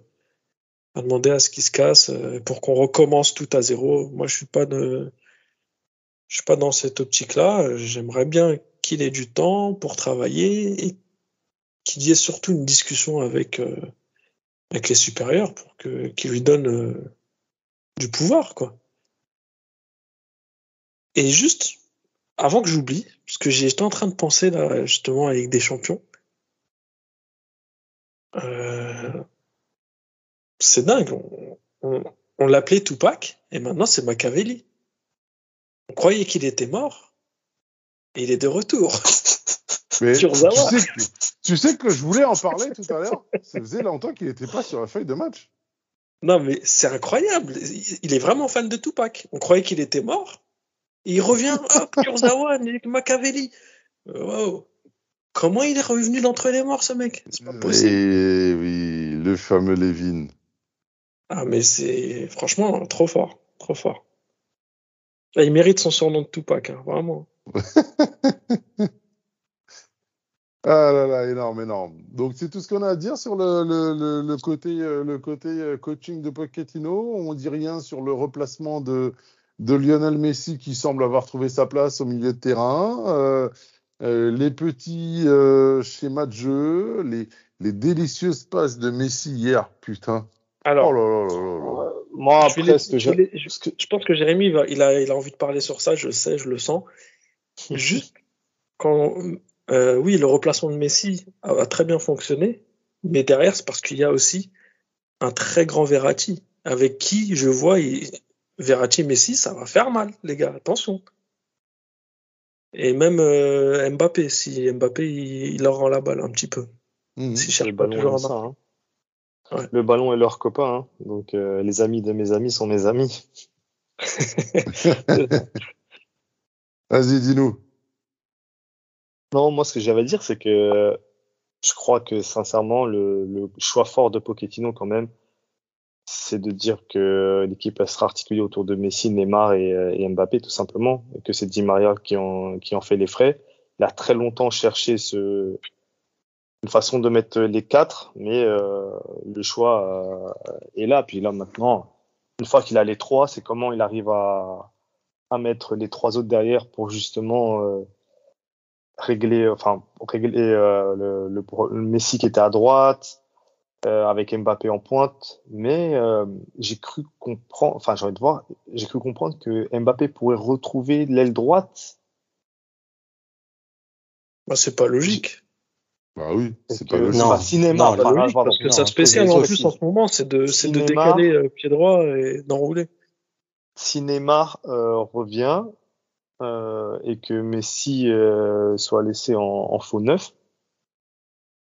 à demander à ce qu'il se casse pour qu'on recommence tout à zéro. Moi, je suis pas de, je suis pas dans cette optique-là. J'aimerais bien qu'il ait du temps pour travailler et qu'il y ait surtout une discussion avec avec les supérieurs pour que qu'ils lui donnent du pouvoir, quoi. Et juste, avant que j'oublie, parce que j'étais en train de penser là, justement, à la Ligue des Champions. Euh, c'est dingue. On, on, on l'appelait Tupac, et maintenant c'est Machiavelli. On croyait qu'il était mort, et il est de retour. Mais tu, sais que, tu sais que je voulais en parler tout à l'heure. Ça faisait longtemps qu'il n'était pas sur la feuille de match. Non, mais c'est incroyable. Il est vraiment fan de Tupac. On croyait qu'il était mort, il revient, hop, Kurzawa, Machiavelli. Euh, wow. Comment il est revenu d'entre les morts, ce mec? C'est pas possible. Et oui, le fameux Levin. Ah, mais c'est franchement trop fort, trop fort. Là, il mérite son surnom de Tupac, hein, vraiment. ah là là, énorme, énorme. Donc c'est tout ce qu'on a à dire sur le, le, le, côté, le côté euh, coaching de Pochettino. On dit rien sur le replacement de, de Lionel Messi qui semble avoir trouvé sa place au milieu de terrain, euh, euh, les petits euh, schémas de jeu, les, les délicieuses passes de Messi hier, putain. Alors, oh là là là là moi après, ce que je... je, je pense que Jérémy va, il a, il a envie de parler sur ça, je sais, je le sens. Juste quand, euh, oui, le replacement de Messi a, a très bien fonctionné, mais derrière c'est parce qu'il y a aussi un très grand Verratti avec qui je vois il, Verratti Messi, ça va faire mal, les gars, attention. Et même euh, Mbappé, si Mbappé il, il, leur rend la balle un petit peu. Mmh. Si le, ballon ça, hein. ouais. le ballon est leur copain, hein. donc euh, les amis de mes amis sont mes amis. Vas-y, dis-nous. Non, moi ce que j'avais à dire, c'est que je crois que sincèrement le, le, choix fort de Pochettino quand même, c'est de dire que l'équipe sera articulée autour de Messi, Neymar et, et, Mbappé tout simplement, et que c'est Di Maria qui en, qui en fait les frais. Il a très longtemps cherché ce, une façon de mettre les quatre, mais euh, le choix euh, est là. Puis là maintenant, une fois qu'il a les trois, c'est comment il arrive à, à mettre les trois autres derrière pour justement euh, régler, enfin régler euh, le, le, le, Messi qui était à droite euh, avec Mbappé en pointe. Mais euh, j'ai cru comprendre, enfin j'ai envie de voir, j'ai cru comprendre que Mbappé pourrait retrouver l'aile droite. Bah, c'est pas logique. Bah oui, c'est pas que- logique. Non. Bah, cinéma, Non, Pas enfin, logique, pardon, parce que non, sa spéciale en plus en ce moment, c'est de, de Cinéma. décaler euh, pied droit et d'enrouler. si Neymar euh, revient euh, et que Messi euh, soit laissé en, en faux neuf,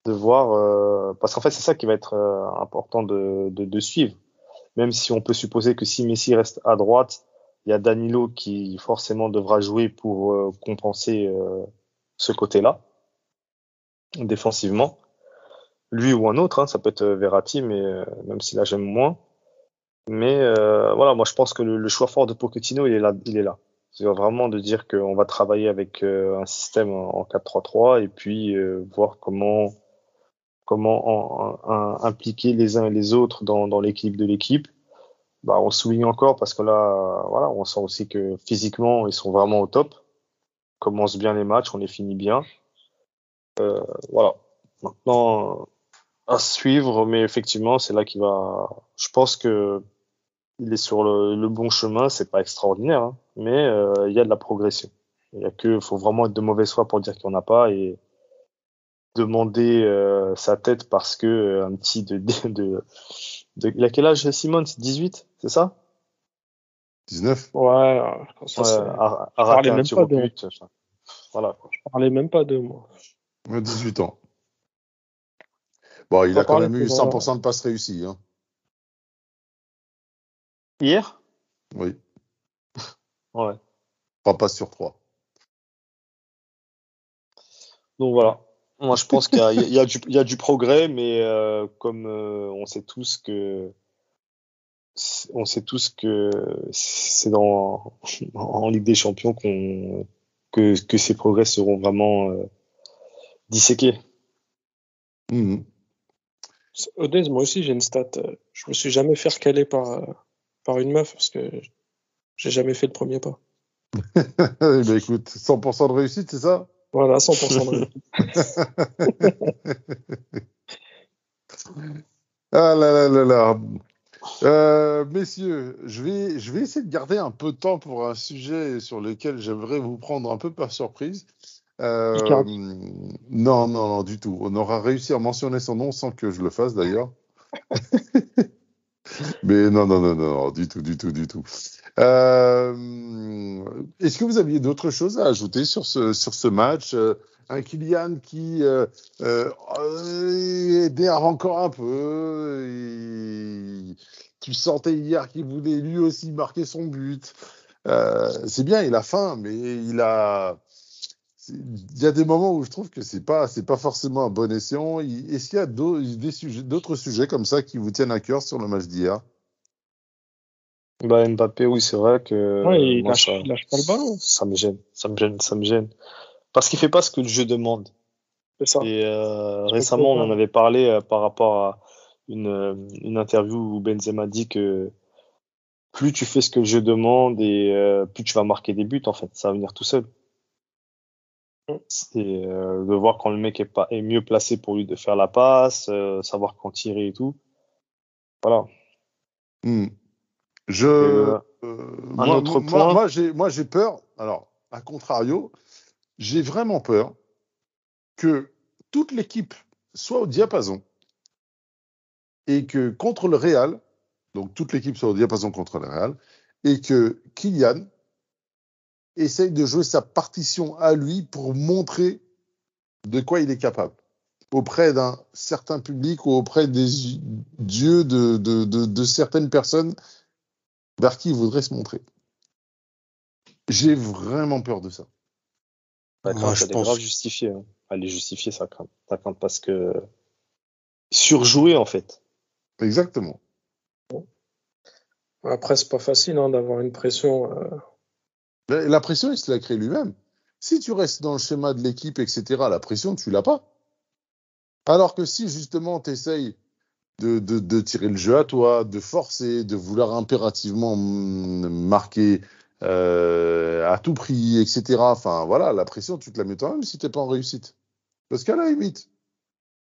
de voir euh, parce qu'en fait c'est ça qui va être euh, important de, de, de suivre. Même si on peut supposer que si Messi reste à droite, il y a Danilo qui forcément devra jouer pour euh, compenser euh, ce côté-là défensivement. Lui ou un autre, hein, ça peut être Verratti, mais euh, même si là j'aime moins. Mais euh, voilà, moi je pense que le, le choix fort de Pochettino, il est là. Il est là. C'est vraiment de dire qu'on va travailler avec euh, un système en en 4-3-3 et puis euh, voir comment comment en- en- impliquer les uns et les autres dans, dans l'équipe de l'équipe. Bah, on souligne encore parce que là, voilà, on sent aussi que physiquement ils sont vraiment au top. On commence bien les matchs, on les finit bien. Euh, voilà. Maintenant, à suivre, mais effectivement, c'est là qu'il va. Je pense que il est sur le, le bon chemin. C'est pas extraordinaire, hein, mais euh, il y a de la progression. Il y a que, faut vraiment être de mauvaise foi pour dire qu'il n'y en a pas et demander euh, sa tête parce que euh, un petit de, de, de, de- il a quel âge Simone? C'est 18, c'est ça? 19 Ouais, euh, ça, Ouais, c'est- à, à parlais rater un même tir pas au de- but. enfin, Voilà. je parlais même pas de moi. Ouais, 18 ans. Bon, il a quand même eu pour, 100% de passes réussies. Hein. Hier? Oui, Ouais. pas passe sur 3. Donc voilà. Moi, je pense qu'il y a, y, du, il y a du progrès, mais euh, comme euh, on sait tous que on sait tous que c'est dans en Ligue des Champions qu'on que, que ces progrès seront vraiment euh, disséqués. Odez, moi aussi, j'ai une stat. Je me suis jamais fait recaler par, par une meuf parce que j'ai jamais fait le premier pas. Ben, écoute, 100% de réussite, c'est ça? Voilà, 100% de réussite. Ah là là là là. Euh, messieurs, je vais, je vais essayer de garder un peu de temps pour un sujet sur lequel j'aimerais vous prendre un peu par surprise. Euh, non, non, non, du tout. On aura réussi à mentionner son nom sans que je le fasse d'ailleurs. Mais non, non, non, non, non, du tout, du tout, du tout. Euh, Est-ce que vous aviez d'autres choses à ajouter sur ce, sur ce match Euh, Un Kylian qui euh, euh, énerve encore un peu. et tu sentais hier qu'il voulait lui aussi marquer son but. Euh, c'est bien, il a faim, mais il a. Il y a des moments où je trouve que c'est pas pas forcément un bon escient. Est-ce qu'il y a d'au- des sujets- d'autres sujets comme ça qui vous tiennent à cœur sur le match d'hier? Bah, Mbappé, oui, c'est vrai que Ouais, il, moi, lâche, ça, il lâche pas le ballon. ça me gêne, ça me gêne, ça me gêne. Parce qu'il fait pas ce que le jeu demande. C'est ça. Et euh, récemment, on en avait parlé euh, par rapport à une, euh, une interview où Benzema dit que plus tu fais ce que le jeu demande et euh, plus tu vas marquer des buts, en fait, ça va venir tout seul. Et euh, de voir quand le mec est, pas, est mieux placé pour lui de faire la passe, euh, savoir quand tirer et tout. Voilà. Hmm. Je, euh, euh, un moi, autre moi- point. moi, j'ai, moi, j'ai peur. Alors, à contrario, j'ai vraiment peur que toute l'équipe soit au diapason et que contre le Real, donc toute l'équipe soit au diapason contre le Real, et que Kylian essaye de jouer sa partition à lui pour montrer de quoi il est capable auprès d'un certain public ou auprès des dieux de, de, de, de certaines personnes vers qui il voudrait se montrer. J'ai vraiment peur de ça. La Moi, crainte, je elle est pense- grave justifiée. Hein. Elle est justifiée, sa crainte. Sa crainte parce que surjouer, en fait. Exactement. Bon. Après, c'est pas facile hein, d'avoir une pression. euh, La la pression, il se l'a créée lui-même. Si tu restes dans le schéma de l'équipe, etc., la pression, tu l'as pas. Alors que si justement tu essayes de, de, de tirer le jeu à toi, de forcer, de vouloir impérativement marquer euh, à tout prix, etc., enfin voilà, la pression, tu te la mets toi-même si t'es pas en réussite. Parce qu'à la limite,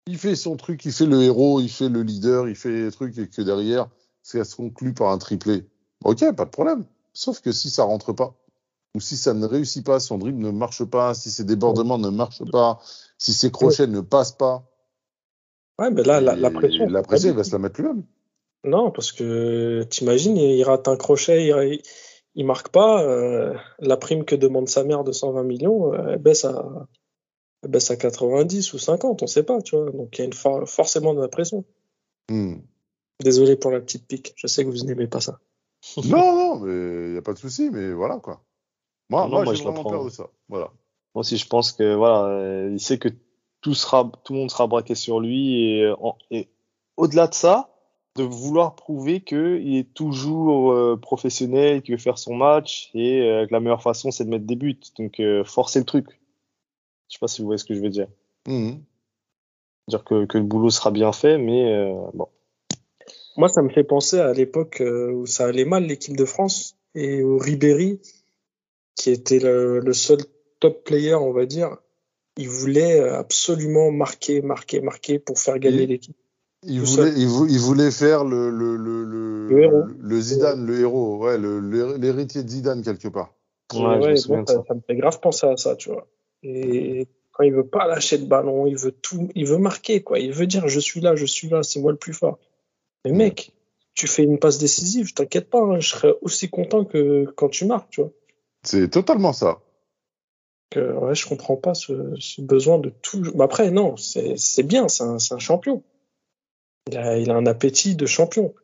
il fait son truc, il fait le héros, il fait le leader, il fait les trucs et que derrière, ça se conclut par un triplé. Ok, pas de problème. Sauf que si ça rentre pas, ou si ça ne réussit pas, son dribble ne marche pas, si ses débordements ne marchent pas, si ses crochets ne passent pas, Ouais, mais là, la, pression. la pression, il va se la mettre lui-même. Non, parce que t'imagines, il il rate un crochet, il, il marque pas, euh, la prime que demande sa mère de 120 millions, euh, elle baisse à, elle baisse à 90 ou 50, on sait pas, tu vois. Donc il y a une for- forcément de la pression. Hmm. Désolé pour la petite pique, je sais que vous n'aimez pas ça. Non, non, mais il n'y a pas de souci, mais voilà quoi. Moi, Non, moi, moi, je la peur de ça. Voilà. Moi aussi, je pense que voilà, euh, il sait que tout sera, tout le monde sera braqué sur lui et, euh, et au-delà de ça, de vouloir prouver qu'il est toujours euh, professionnel, qu'il veut faire son match et euh, que la meilleure façon c'est de mettre des buts. Donc euh, forcer le truc. Je sais pas si vous voyez ce que je veux dire. Mhm. Dire que, que le boulot sera bien fait, mais euh, bon. Moi, ça me fait penser à l'époque euh, où ça allait mal l'équipe de France et où Ribéry, qui était le, le seul top player, on va dire, il voulait euh, absolument marquer, marquer, marquer pour faire gagner l'équipe. Il voulait, il, vou- il voulait faire le, le, le, le, Le héros. le Zidane, le héros, ouais, l'héritier de Zidane quelque part. Ouais, Ouais, ça, ça. ça me fait grave penser à ça, tu vois. Et quand il veut pas lâcher de ballon, il veut tout, il veut marquer, quoi. Il veut dire, je suis là, je suis là, c'est moi le plus fort. Mais mec, tu fais une passe décisive, je t'inquiète pas, hein, je serais aussi content que quand tu marques, tu vois. C'est totalement ça. Que, ouais, je comprends pas ce, ce besoin de tout. Mais après, non, c'est c'est bien, c'est un, c'est un champion. Il a, il a un appétit de champion.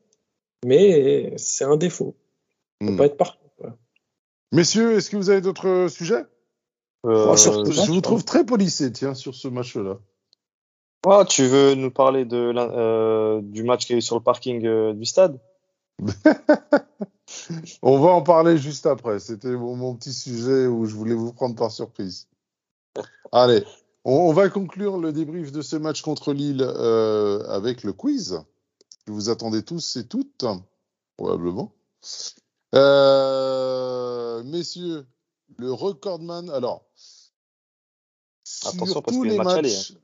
Mais c'est un défaut. Il peut Hmm. pas être parfait. quoi. Messieurs, est-ce que vous avez d'autres sujets? Euh, Oh, surtout- Je vous trouve très polissé, tiens, sur ce match-là. ah, tu veux nous parler de euh, du match qu'il y a eu sur le parking euh, du stade? On va en parler juste après. C'était mon, petit sujet où je voulais vous prendre par surprise. Allez, on, va conclure le débrief de ce match contre Lille euh, avec le quiz que vous attendez tous et toutes, probablement. Euh, messieurs, le recordman. Alors, Attention, sur parce tous les matchs.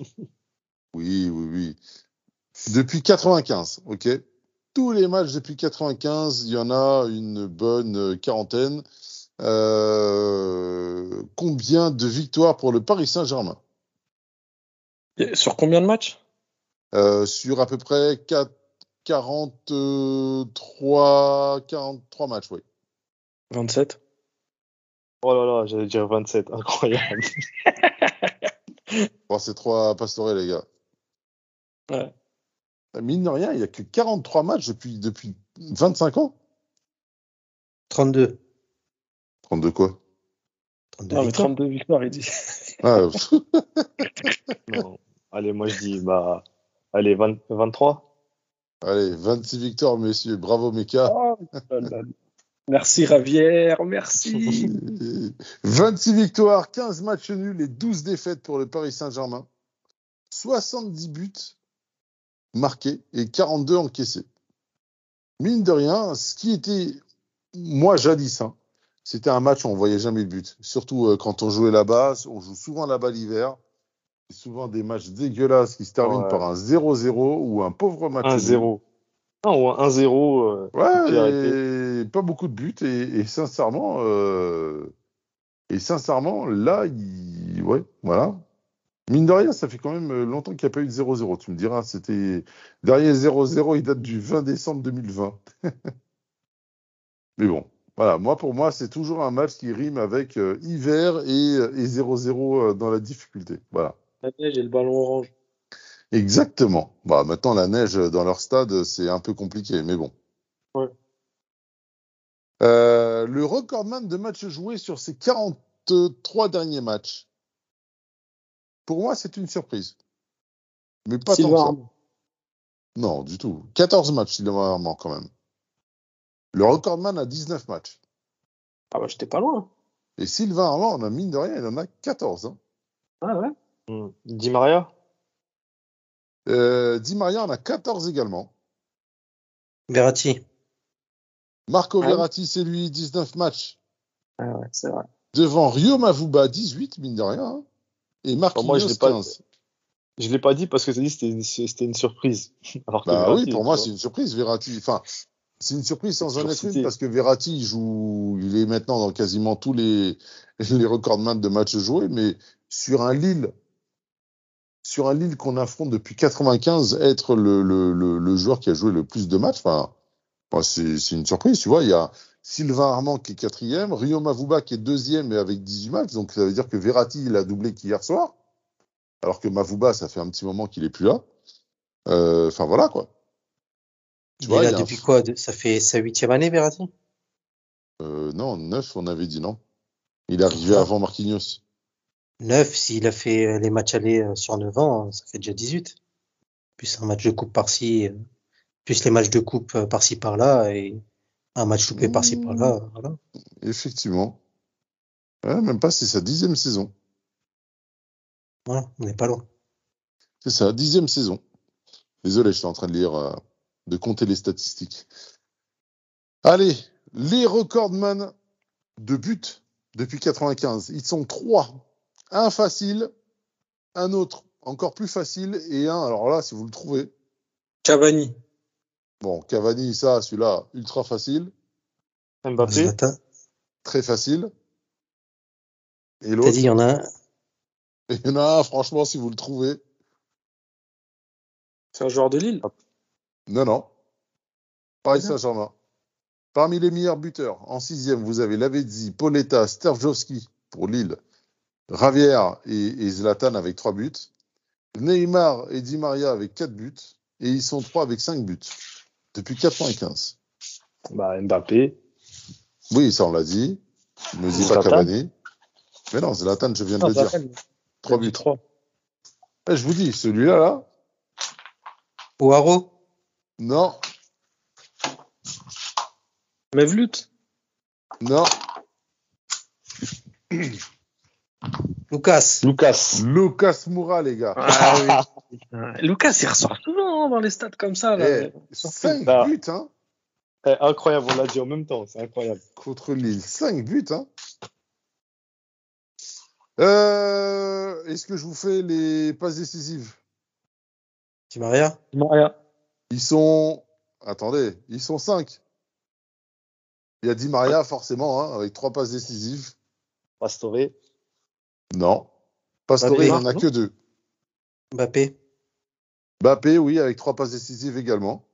Oui, oui, oui. Depuis 95, ok. Tous les matchs depuis 95, il y en a une bonne euh, quarantaine. Euh, combien de victoires pour le Paris Saint-Germain? Sur combien de matchs? Euh, Sur à peu près 4, 43, 43 matchs, oui. 27. Oh là là, j'allais dire 27, incroyable. Bon, c'est trois pastorets, les gars. Ouais. Mine de rien, il n'y a que 43 matchs depuis, depuis 25 ans. 32. 32 quoi? 32 Non, mais victoires. 32 victoires, il dit. ah, Non. Allez, moi je dis, bah, allez, 20 23. Allez, 26 victoires, messieurs. Bravo, Meka. Oh, merci Ravière, merci. 26 victoires, 15 matchs nuls et 12 défaites pour le Paris Saint-Germain. 70 buts marqués et 42 encaissés. Mine de rien, ce qui était, moi jadis, hein, c'était un match où on voyait jamais le but. Surtout euh, quand on jouait là-bas, on joue souvent là-bas l'hiver. C'est souvent des matchs dégueulasses qui se terminent Ouais. par un 0-0 ou un pauvre match. nul. 1-0. Non, ou un 1-0. euh, Ouais, et pas beaucoup de buts et, et sincèrement, euh, et sincèrement, là, il, ouais, voilà. Mine de rien, ça fait quand même longtemps qu'il n'y a pas eu de 0-0. Tu me diras, c'était dernier 0-0, il date du 20 décembre 2020. Mais bon, voilà. Moi, pour moi, c'est toujours un match qui rime avec euh, hiver et et 0-0 dans la difficulté. Voilà. La neige et le ballon orange. Exactement. Bah, maintenant, la neige dans leur stade, c'est un peu compliqué, mais bon. Ouais. Euh, le recordman de matchs joués sur ces 43 derniers matchs, pour moi, c'est une surprise. Mais pas tant que ça. Non, du tout. 14 matchs, Sylvain Armand, quand même. Le recordman a 19 matchs. Ah bah j'étais pas loin. Et Sylvain Armand, on a mine de rien, il en a 14. Hein. Ah ouais. Hmm. Di Maria? Euh, Di Maria en a 14 également. Verratti. Marco Ah. Verratti, c'est lui, 19 matchs. Ah ouais, c'est vrai. Devant Rio Mavuba, 18, mine de rien. hein. Et Marquinhos, moi, je l'ai pas- 15. Je l'ai pas dit parce que t'as dit que c'était une, c'était une surprise. Alors Bah Verratti, oui, pour moi, c'est une surprise, Verratti. Enfin, c'est une surprise sans en être une parce que Verratti, il joue, il est maintenant dans quasiment tous les, les recordman de matchs joués, mais sur un Lille, sur un Lille qu'on affronte depuis 95, être le, le, le, le joueur qui a joué le plus de matchs, enfin, c'est une surprise, tu vois. Il y a Sylvain Armand qui est quatrième, Rio Mavuba qui est deuxième mais avec 18 matchs, donc ça veut dire que Verratti, il a doublé qu'hier soir, alors que Mavuba, ça fait un petit moment qu'il est plus là. Euh, Enfin, voilà, quoi. Tu Il vois, est là un depuis quoi? Ça fait sa huitième année, Verratti? Euh, non, 9, on avait dit non. Il est arrivé Ah. avant Marquinhos. 9, s'il a fait euh, les matchs allés sur 9 ans, euh, ça fait déjà 18. Plus un match de coupe par-ci, plus les matchs de coupe par-ci par-là, et un match loupé par-ci Mmh. par-là. Voilà. Effectivement. Ouais, même pas, c'est sa dixième saison. Voilà, on n'est pas loin. C'est ça, dixième saison. Désolé, je suis en train de lire, euh, de compter les statistiques. Allez, les recordman de buts depuis 95. Ils sont trois. Un facile, un autre encore plus facile, et un, alors là, si vous le trouvez, Cavani. Bon, Cavani, ça, celui-là, ultra facile, Mbappé Zlatan. très facile. Et T'as l'autre, dit, il y en a un. il y en a un, franchement, si vous le trouvez, C'est un joueur de Lille. Non, non. Paris. Saint-Germain. Parmi les meilleurs buteurs, en sixième, vous avez Lavezzi, Poletta, Sterjowski pour Lille, Ravière et, et Zlatan avec trois buts, Neymar et Di Maria avec quatre buts, et ils sont trois avec cinq buts depuis 95. bah, Mbappé. Oui, ça on l'a dit. Ne me dis pas Cavani. Mais non, Zlatan, je viens de le dire. Zlatan. Trois Il a dit buts. trois. Eh, je vous dis, celui-là, là, Ouaro. non, Mevlut. non, Lucas. Lucas. Lucas Moura, les gars. Ah oui. Lucas, il ressort souvent hein, dans les stats comme ça. Là. Eh, cinq Ah. buts, hein. Eh, incroyable, on l'a dit en même temps, c'est incroyable. contre Lille. 5 buts, hein. Euh, Est-ce que je vous fais les passes décisives? Maria. Maria. Ils sont. Attendez, ils sont 5. Il y a Di Maria, forcément, hein, avec 3 passes décisives. Pastore. Non. Pastore, Mbappé, il n'en a non que 2. Mbappé. Bappé, oui, avec 3 passes décisives également.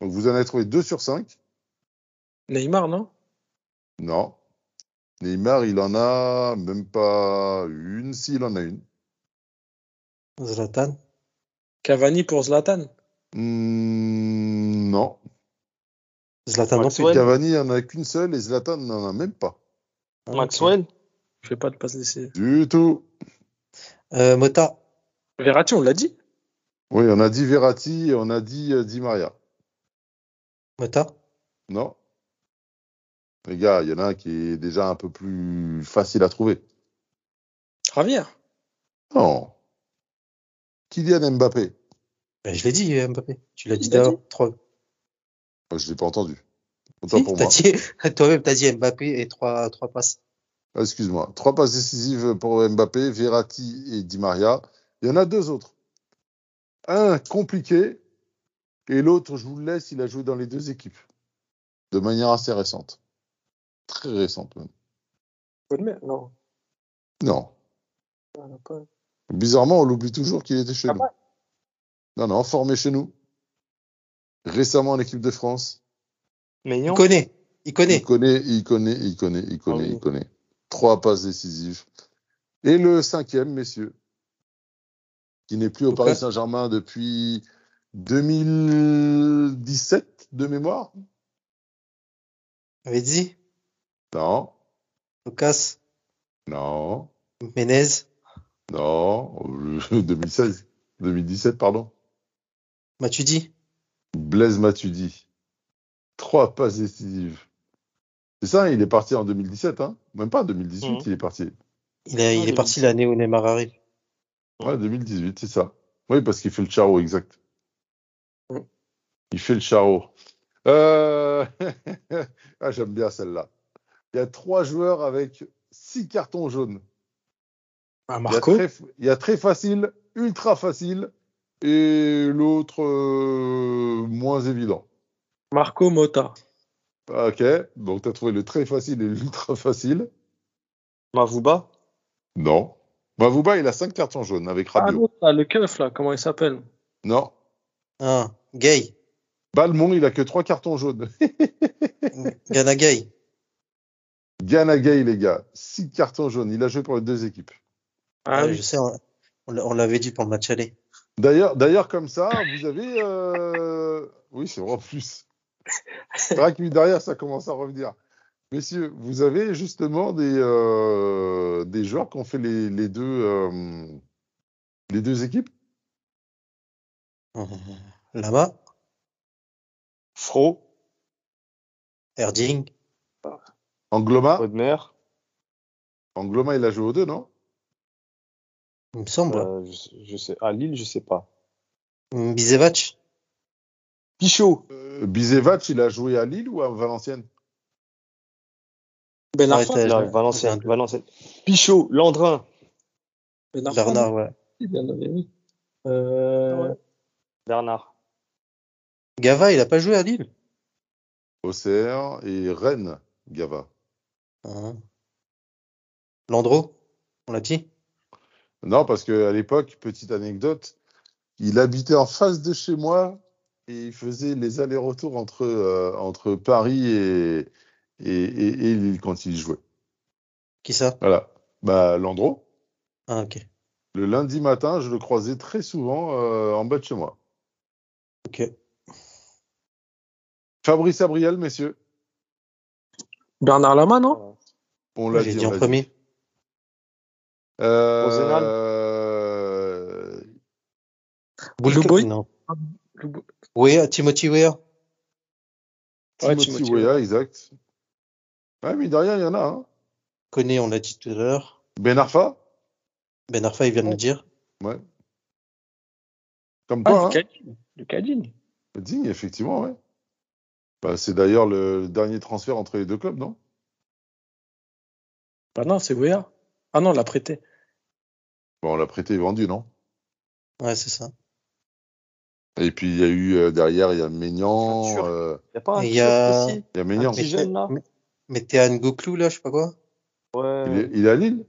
Donc vous en avez trouvé 2 sur 5. Neymar, non? Non. Neymar, il en a même pas une. Si, il en a une. Zlatan. Cavani pour Zlatan? Hmm, non. Zlatan non plus. Maxwell. Cavani, il n'y en a qu'une seule et Zlatan n'en a même pas. Ok. Je fais pas de passe d'essai. Du tout. Euh, Mota. Verratti, on l'a dit Oui, on a dit Verratti et on a dit euh, Di Maria. Mota. Non. Les gars, il y en a un qui est déjà un peu plus facile à trouver. Javier. Non. Kylian Mbappé. Ben, je l'ai dit, euh, Mbappé. Tu l'as dit d'abord. Trois. Je ne l'ai pas entendu. Autant Si, pour t'as moi. dit, toi-même, t'as dit Mbappé et trois, trois passes. Ah, Excuse-moi. Trois passes décisives pour Mbappé, Verratti et Di Maria. Il y en a deux autres. Un compliqué et l'autre, je vous le laisse, il a joué dans les deux équipes. De manière assez récente. Très récente même. Bonne Non. Non. on a pas- Bizarrement, on l'oublie toujours qu'il était chez Ah nous. ouais Non, non, formé chez nous. Récemment en équipe de France. Il Maignan. connaît. Il connaît. Il connaît, il connaît, il connaît, il connaît, Ah oui. il connaît. Trois passes décisives. Et le cinquième, messieurs, qui n'est plus au. Paris Saint-Germain depuis 2017 de mémoire. Vedzi. Non, Lucas. non, Menez. non, 2016, 2017, pardon. Matuidi Blaise Matuidi. Trois passes décisives. C'est ça, il est parti en 2017, hein Même pas en 2018, Mhm. il est parti. Il, a- il est parti l'année où Neymar arrive. Ouais, 2018, c'est ça. Oui, parce qu'il fait le charo, exact. Mm. Il fait le charo. Euh... ah, j'aime bien celle-là. Il y a trois joueurs avec six cartons jaunes. Ah, Il y, a Marco. très, il y a très facile, ultra facile, et l'autre euh, moins évident. Marco Mota. Ok, donc tu as trouvé le très facile et l'ultra facile. Mavuba? Non. Mavouba, il a cinq cartons jaunes avec Ah, Rabiot. là, le keuf, là, comment il s'appelle? Non. Ah, Gay. Balmont, il a que trois cartons jaunes. Gana Gay. Gana Gay, les gars, six cartons jaunes. Il a joué pour les deux équipes. Ah, Ouais, oui. Je sais, on, on l'a- on l'avait dit pour le match aller. D'ailleurs, d'ailleurs, comme ça, vous avez. euh, Oui, c'est vrai en plus. C'est vrai que derrière, ça commence à revenir. Messieurs, vous avez justement des, euh, des joueurs qui ont fait les, les deux, euh, les deux équipes? Euh, Lama, Fro? Erding. Angloma? Angloma, il a joué aux deux, non? Il me semble. euh, je, je sais. À Lille, je sais pas. Bizevac. Pichot euh, Bizevac, il a joué à Lille ou à Valenciennes? Ben Ouais, Valenciennes, Valenciennes. Pichot, Landrin, Ben Arfa, Bernard, ouais. oui. Euh, Ouais. Bernard. Gava, il a pas joué à Lille? OCR et Rennes, Gava. Hein. Landreau, on l'a dit? Non, parce qu'à l'époque, petite anecdote, il habitait en face de chez moi et il faisait les allers-retours entre, euh, entre Paris et, et, et, et Lille quand il jouait. Qui ça? Voilà. Bah, Landreau, Ah, ok. le lundi matin, je le croisais très souvent euh, en bas de chez moi. Ok. Fabrice Abriel, messieurs, Bernard Lama, non? Euh, on l'a J'ai dit, dit en premier. Euh, Bou- Weah, Timothy Weah. Ouais, Timothy Timothy Weah, exact. Ouais, mais derrière, il y en a. Hein. Koné, on l'a dit tout à l'heure. Ben Arfa, Ben Arfa, il vient de le dire. ouais. Comme toi, Ah, hein. le Cadine. Le Cadine. Digne, effectivement, ouais. Bah, c'est d'ailleurs le dernier transfert entre les deux clubs, non? Bah non, c'est Wea. Ah non, on l'a prêté. Bon, on l'a prêté et vendu, non? Ouais, c'est ça. Et puis il y a eu euh, derrière, il y a Maignan, Turc. euh, y a pas un Et il y a- aussi il y a Un Maignan. petit jeune, là Goklou, là, je sais pas quoi. Ouais. Il est, il est à Lille?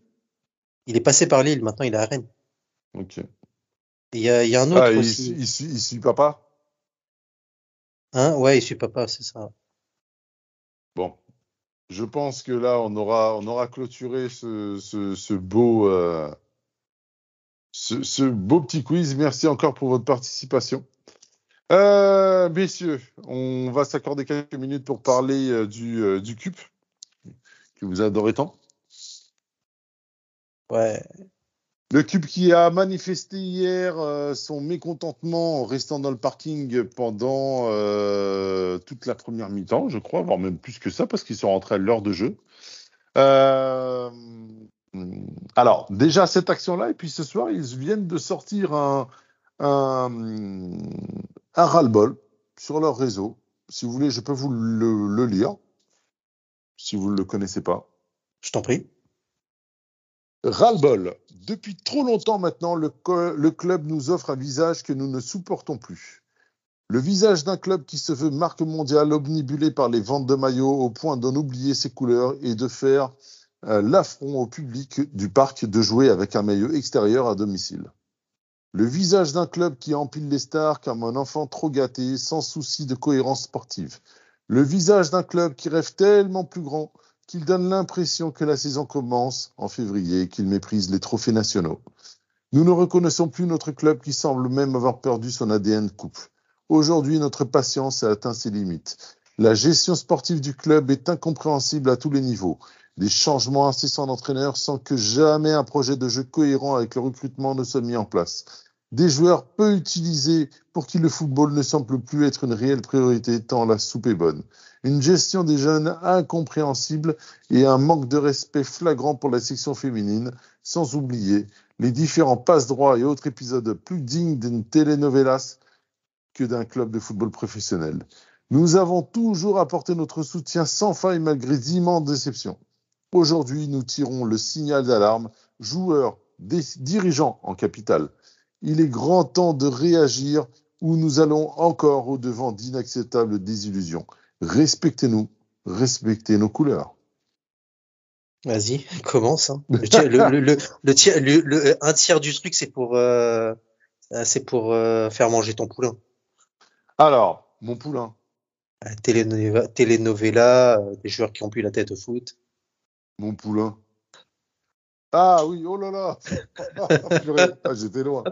Il est passé par Lille, maintenant il est à Rennes. Ok. Il y a, il y a un autre Ah, il, aussi. il, suit- il suit papa? Hein? Ouais, il suit papa, c'est ça. Bon. Je pense que là, on aura, on aura clôturé ce, ce, ce beau, euh, ce, ce beau petit quiz. Merci encore pour votre participation. Euh, messieurs, on va s'accorder quelques minutes pour parler euh, du, euh, du CUP, que vous adorez tant. Ouais. Le Cube qui a manifesté hier euh, son mécontentement en restant dans le parking pendant euh, toute la première mi-temps, je crois, voire même plus que ça, parce qu'ils sont rentrés à l'heure de jeu. Alors, déjà cette action-là, et puis ce soir, ils viennent de sortir un, un, un ras-le-bol sur leur réseau. Si vous voulez, je peux vous le, le lire, si vous ne le connaissez pas. Je t'en prie. Ras-le-bol. Depuis trop longtemps maintenant, le club nous offre un visage que nous ne supportons plus. Le visage d'un club qui se veut marque mondiale, omnibulé par les ventes de maillots au point d'en oublier ses couleurs et de faire euh, l'affront au public du parc de jouer avec un maillot extérieur à domicile. Le visage d'un club qui empile les stars comme un enfant trop gâté, sans souci de cohérence sportive. Le visage d'un club qui rêve tellement plus grand qu'il donne l'impression que la saison commence en février et qu'il méprise les trophées nationaux. Nous ne reconnaissons plus notre club qui semble même avoir perdu son ADN coupe. Aujourd'hui, notre patience a atteint ses limites. La gestion sportive du club est incompréhensible à tous les niveaux. Des changements incessants d'entraîneurs sans que jamais un projet de jeu cohérent avec le recrutement ne soit mis en place. des joueurs peu utilisés pour qui le football ne semble plus être une réelle priorité tant la soupe est bonne, une gestion des jeunes incompréhensible et un manque de respect flagrant pour la section féminine, sans oublier les différents passe-droits et autres épisodes plus dignes d'une telenovelas que d'un club de football professionnel. Nous avons toujours apporté notre soutien sans faille malgré d'immenses déceptions. Aujourd'hui, nous tirons le signal d'alarme, joueurs, dirigeants en capitale. Il est grand temps de réagir ou nous allons encore au devant d'inacceptables désillusions. Respectez-nous, respectez nos couleurs. Vas-y, commence. Hein. Le, le, le, un tiers du truc, c'est pour, euh, c'est pour euh, faire manger ton poulain. Alors, mon poulain. Télénovela, télénovela euh, des joueurs qui ont pu la tête au foot. Mon poulain. Ah oui, oh là là. Ah, j'étais loin.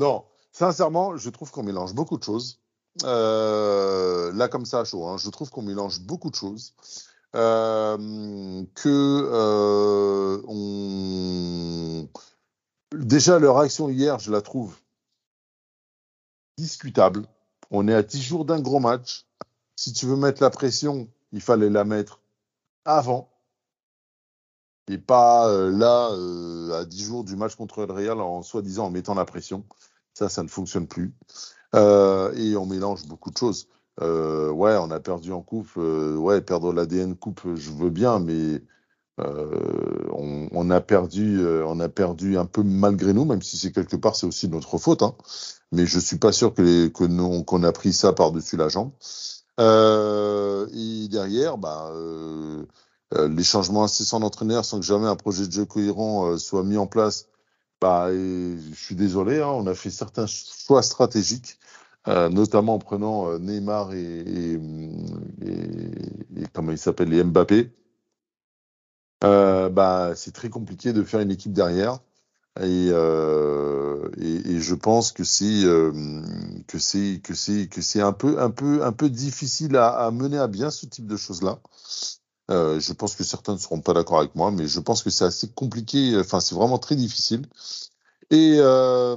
Non, sincèrement, je trouve qu'on mélange beaucoup de choses. Euh, là, comme ça, chaud, hein, je trouve qu'on mélange beaucoup de choses. Euh, que euh, on... déjà leur action hier, je la trouve discutable. On est à 10 jours d'un gros match. Si tu veux mettre la pression, il fallait la mettre avant et pas euh, là euh, à 10 jours du match contre le Real en soi-disant en mettant la pression. Ça, ça ne fonctionne plus. Euh, et on mélange beaucoup de choses. Ouais, on a perdu en coupe. Ouais, perdre l'ADN coupe, je veux bien, mais on, a perdu, on a perdu un peu malgré nous, même si c'est quelque part c'est aussi notre faute. Hein. Mais je suis pas sûr que qu'on a pris ça par dessus la jambe. et derrière, bah. Les changements incessants d'entraîneur sans que jamais un projet de jeu cohérent soit mis en place bah, je suis désolé, hein, on a fait certains choix stratégiques, euh, notamment en prenant euh, Neymar et, et, et, et comment il s'appelle les Mbappé. Euh, bah, c'est très compliqué de faire une équipe derrière. Et, euh, et, et, je pense que c'est euh, que c'est que c'est que c'est un peu un peu un peu difficile à, à, mener à bien ce type de choses là. Euh, je pense que certains ne seront pas d'accord avec moi, mais je pense que c'est assez compliqué. Enfin, c'est vraiment très difficile. Et, euh,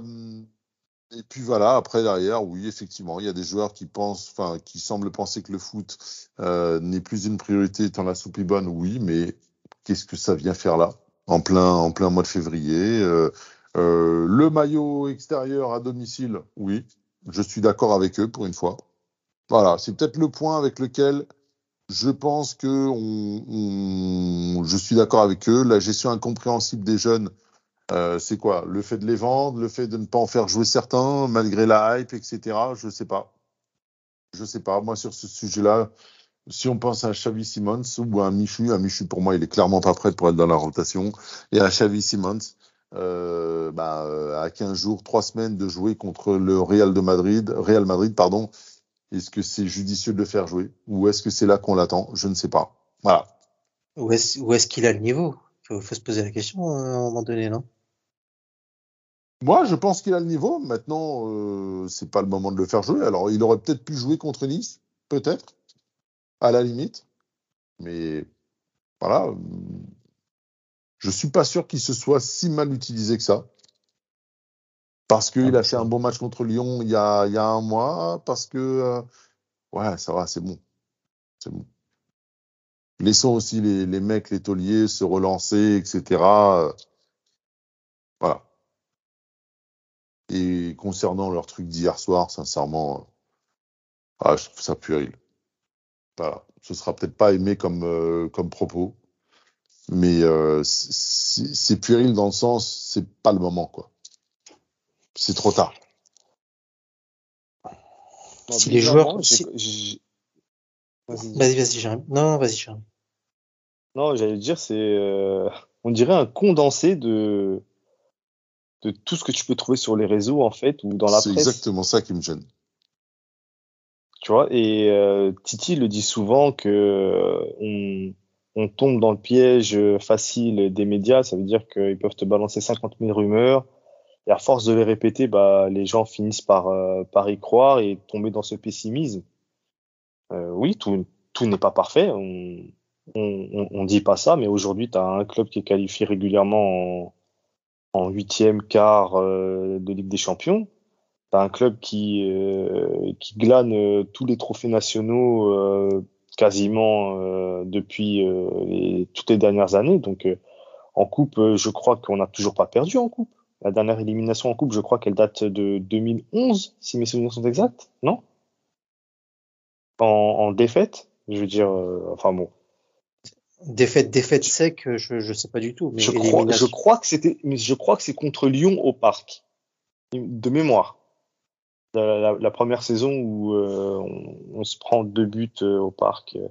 puis voilà, après derrière, oui, effectivement, il y a des joueurs qui pensent, enfin, qui semblent penser que le foot euh, n'est plus une priorité tant la soupe est bonne. Oui, mais qu'est-ce que ça vient faire là, en plein, en plein mois de février Le maillot extérieur à domicile, oui, je suis d'accord avec eux pour une fois. Voilà, c'est peut-être le point avec lequel je pense que je suis d'accord avec eux. La gestion incompréhensible des jeunes, euh, c'est quoi? Le fait de les vendre, le fait de ne pas en faire jouer certains malgré la hype, etc. Je sais pas. Je sais pas. Moi, sur ce sujet-là, si on pense à Xavi Simons ou à Michu, à Michu pour moi, il est clairement pas prêt pour être dans la rotation. Et à Xavi Simons, euh, bah, à 15 jours, 3 semaines de jouer contre le Real de Madrid, Real Madrid, pardon, est-ce que c'est judicieux de le faire jouer ou est-ce que c'est là qu'on l'attend? Je ne sais pas. Voilà. Où est-ce est qu'il a le niveau? Il faut, se poser la question euh, à un moment donné, non? Moi, je pense qu'il a le niveau. Maintenant, euh, c'est pas le moment de le faire jouer. Alors, il aurait peut-être pu jouer contre Nice, peut-être, à la limite. Mais voilà. Je suis pas sûr qu'il se soit si mal utilisé que ça parce qu'il a fait un bon match contre Lyon il y a, il y a un mois, parce que euh, ouais, ça va, c'est bon, c'est bon. Laissons aussi les, les mecs, les tauliers se relancer, etc. Voilà. Et concernant leur truc d'hier soir, sincèrement, ah, je trouve ça puéril. Voilà. Ce sera peut-être pas aimé comme, euh, comme propos, mais euh, c'est puéril dans le sens, c'est pas le moment, quoi c'est trop tard. si les joueurs. Vas-y, vas-y, Jérémy. Non, vas-y, Jérémy. Non, j'allais dire, c'est. Euh, on dirait un condensé de de tout ce que tu peux trouver sur les réseaux, en fait, ou dans la presse. C'est exactement ça qui me gêne. Tu vois, et euh, Titi le dit souvent que euh, on, on, tombe dans le piège facile des médias. Ça veut dire qu'ils peuvent te balancer 50 000 rumeurs et à force de les répéter, bah, les gens finissent par, euh, par y croire et tomber dans ce pessimisme. Euh, oui, tout, n'est pas parfait. On, on, dit pas ça, mais aujourd'hui, tu as un club qui est qualifié régulièrement en huitième quart euh, de Ligue des Champions. T'as un club qui qui glane tous les trophées nationaux quasiment depuis toutes les dernières années. Donc en coupe, je crois qu'on n'a toujours pas perdu en coupe. La dernière élimination en coupe, je crois qu'elle date de 2011, si mes souvenirs sont exacts, non? En, en défaite, je veux dire, euh, enfin bon, Défaite, défaite sec, je, je sais pas du tout. Mais je crois, élimination- je crois que c'était, mais je crois que c'est contre Lyon au parc, de mémoire. La, la- la première saison où euh, on, on se prend deux buts euh, au parc, euh,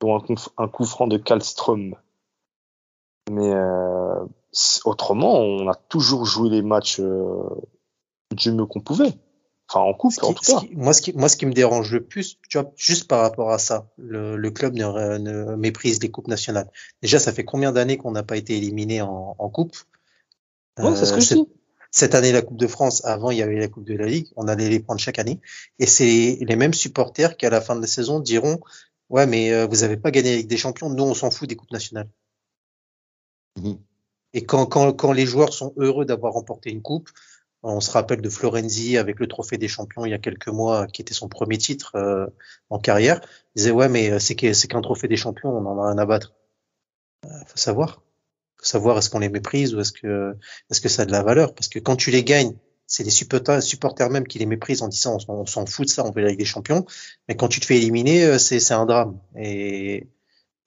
dont un, coup- un coup franc de Kallström. Mais euh, autrement, on a toujours joué les matchs euh, du mieux qu'on pouvait. Enfin, en coupe, Ce qui- en tout cas. qui- moi, ce qui, moi, ce qui me dérange le plus, tu vois, juste par rapport à ça, le, le club ne, ne méprise les coupes nationales. Déjà, ça fait combien d'années qu'on n'a pas été éliminé en, en coupe? Ouais, c'est ce que je cette- dis. cette année, la Coupe de France, avant, il y avait la Coupe de la Ligue, on allait les prendre chaque année. Et c'est les mêmes supporters qui, à la fin de la saison, diront Ouais, mais euh, vous avez pas gagné avec des champions, nous, on s'en fout des coupes nationales. Mhm. Et quand, quand, quand les joueurs sont heureux d'avoir remporté une coupe, on se rappelle de Florenzi avec le trophée des champions il y a quelques mois, qui était son premier titre euh, en carrière. Il disait ouais, mais euh, c'est qu'un trophée des champions, on en a rien à battre. Euh, faut savoir, faut savoir est-ce qu'on les méprise ou est-ce que est-ce que ça a de la valeur? Parce que quand tu les gagnes, c'est les supporters, supporters même qui les méprisent en disant on s'en- fout de ça, on veut la Ligue des Champions. Mais quand tu te fais éliminer, euh, c'est c'est un drame. Et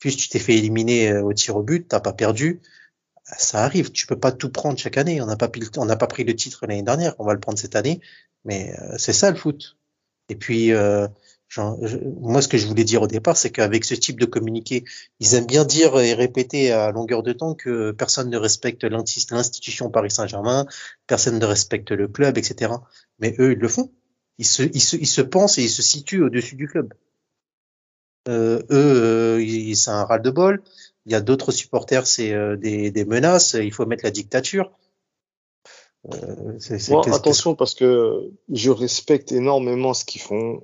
plus tu t'es fait éliminer euh, au tir au but, t'as pas perdu ça arrive. Tu peux pas tout prendre chaque année. On n'a pas, pas pris le titre l'année dernière. On va le prendre cette année. Mais euh, c'est ça le foot. Et puis, euh, moi, ce que je voulais dire au départ, c'est qu'avec ce type de communiqué, ils aiment bien dire et répéter à longueur de temps que personne ne respecte l'institution Paris Saint-Germain, personne ne respecte le club, etc. Mais eux, ils le font. Ils se, ils se, ils se pensent et ils se situent au-dessus du club. Euh, eux, euh, c'est un ras-de-bol. Il y a d'autres supporters, c'est euh, des, des menaces. Il faut mettre la dictature. Moi, attention parce que je respecte énormément ce qu'ils font.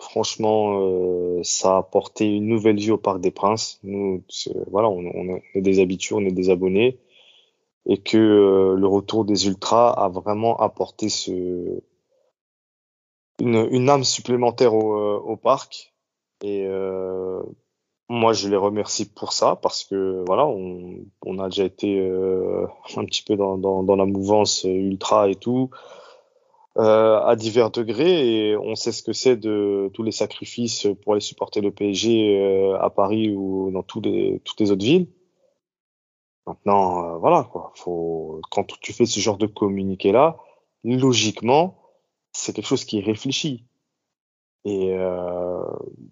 Franchement, ça a apporté une nouvelle vie au Parc des Princes. Nous, voilà, on, on est des habitués, on est des abonnés, et que euh, le retour des ultras a vraiment apporté ce une, une âme supplémentaire au, euh, au parc. Et euh, moi, je les remercie pour ça parce que voilà, on, a déjà été euh, un petit peu dans, la mouvance ultra et tout, euh, à divers degrés, et on sait ce que c'est de tous les sacrifices pour aller supporter le PSG à Paris ou dans toutes les autres villes. Maintenant, voilà quoi. Quand tu fais ce genre de communiqué là, logiquement, c'est quelque chose qui est réfléchi. Et euh,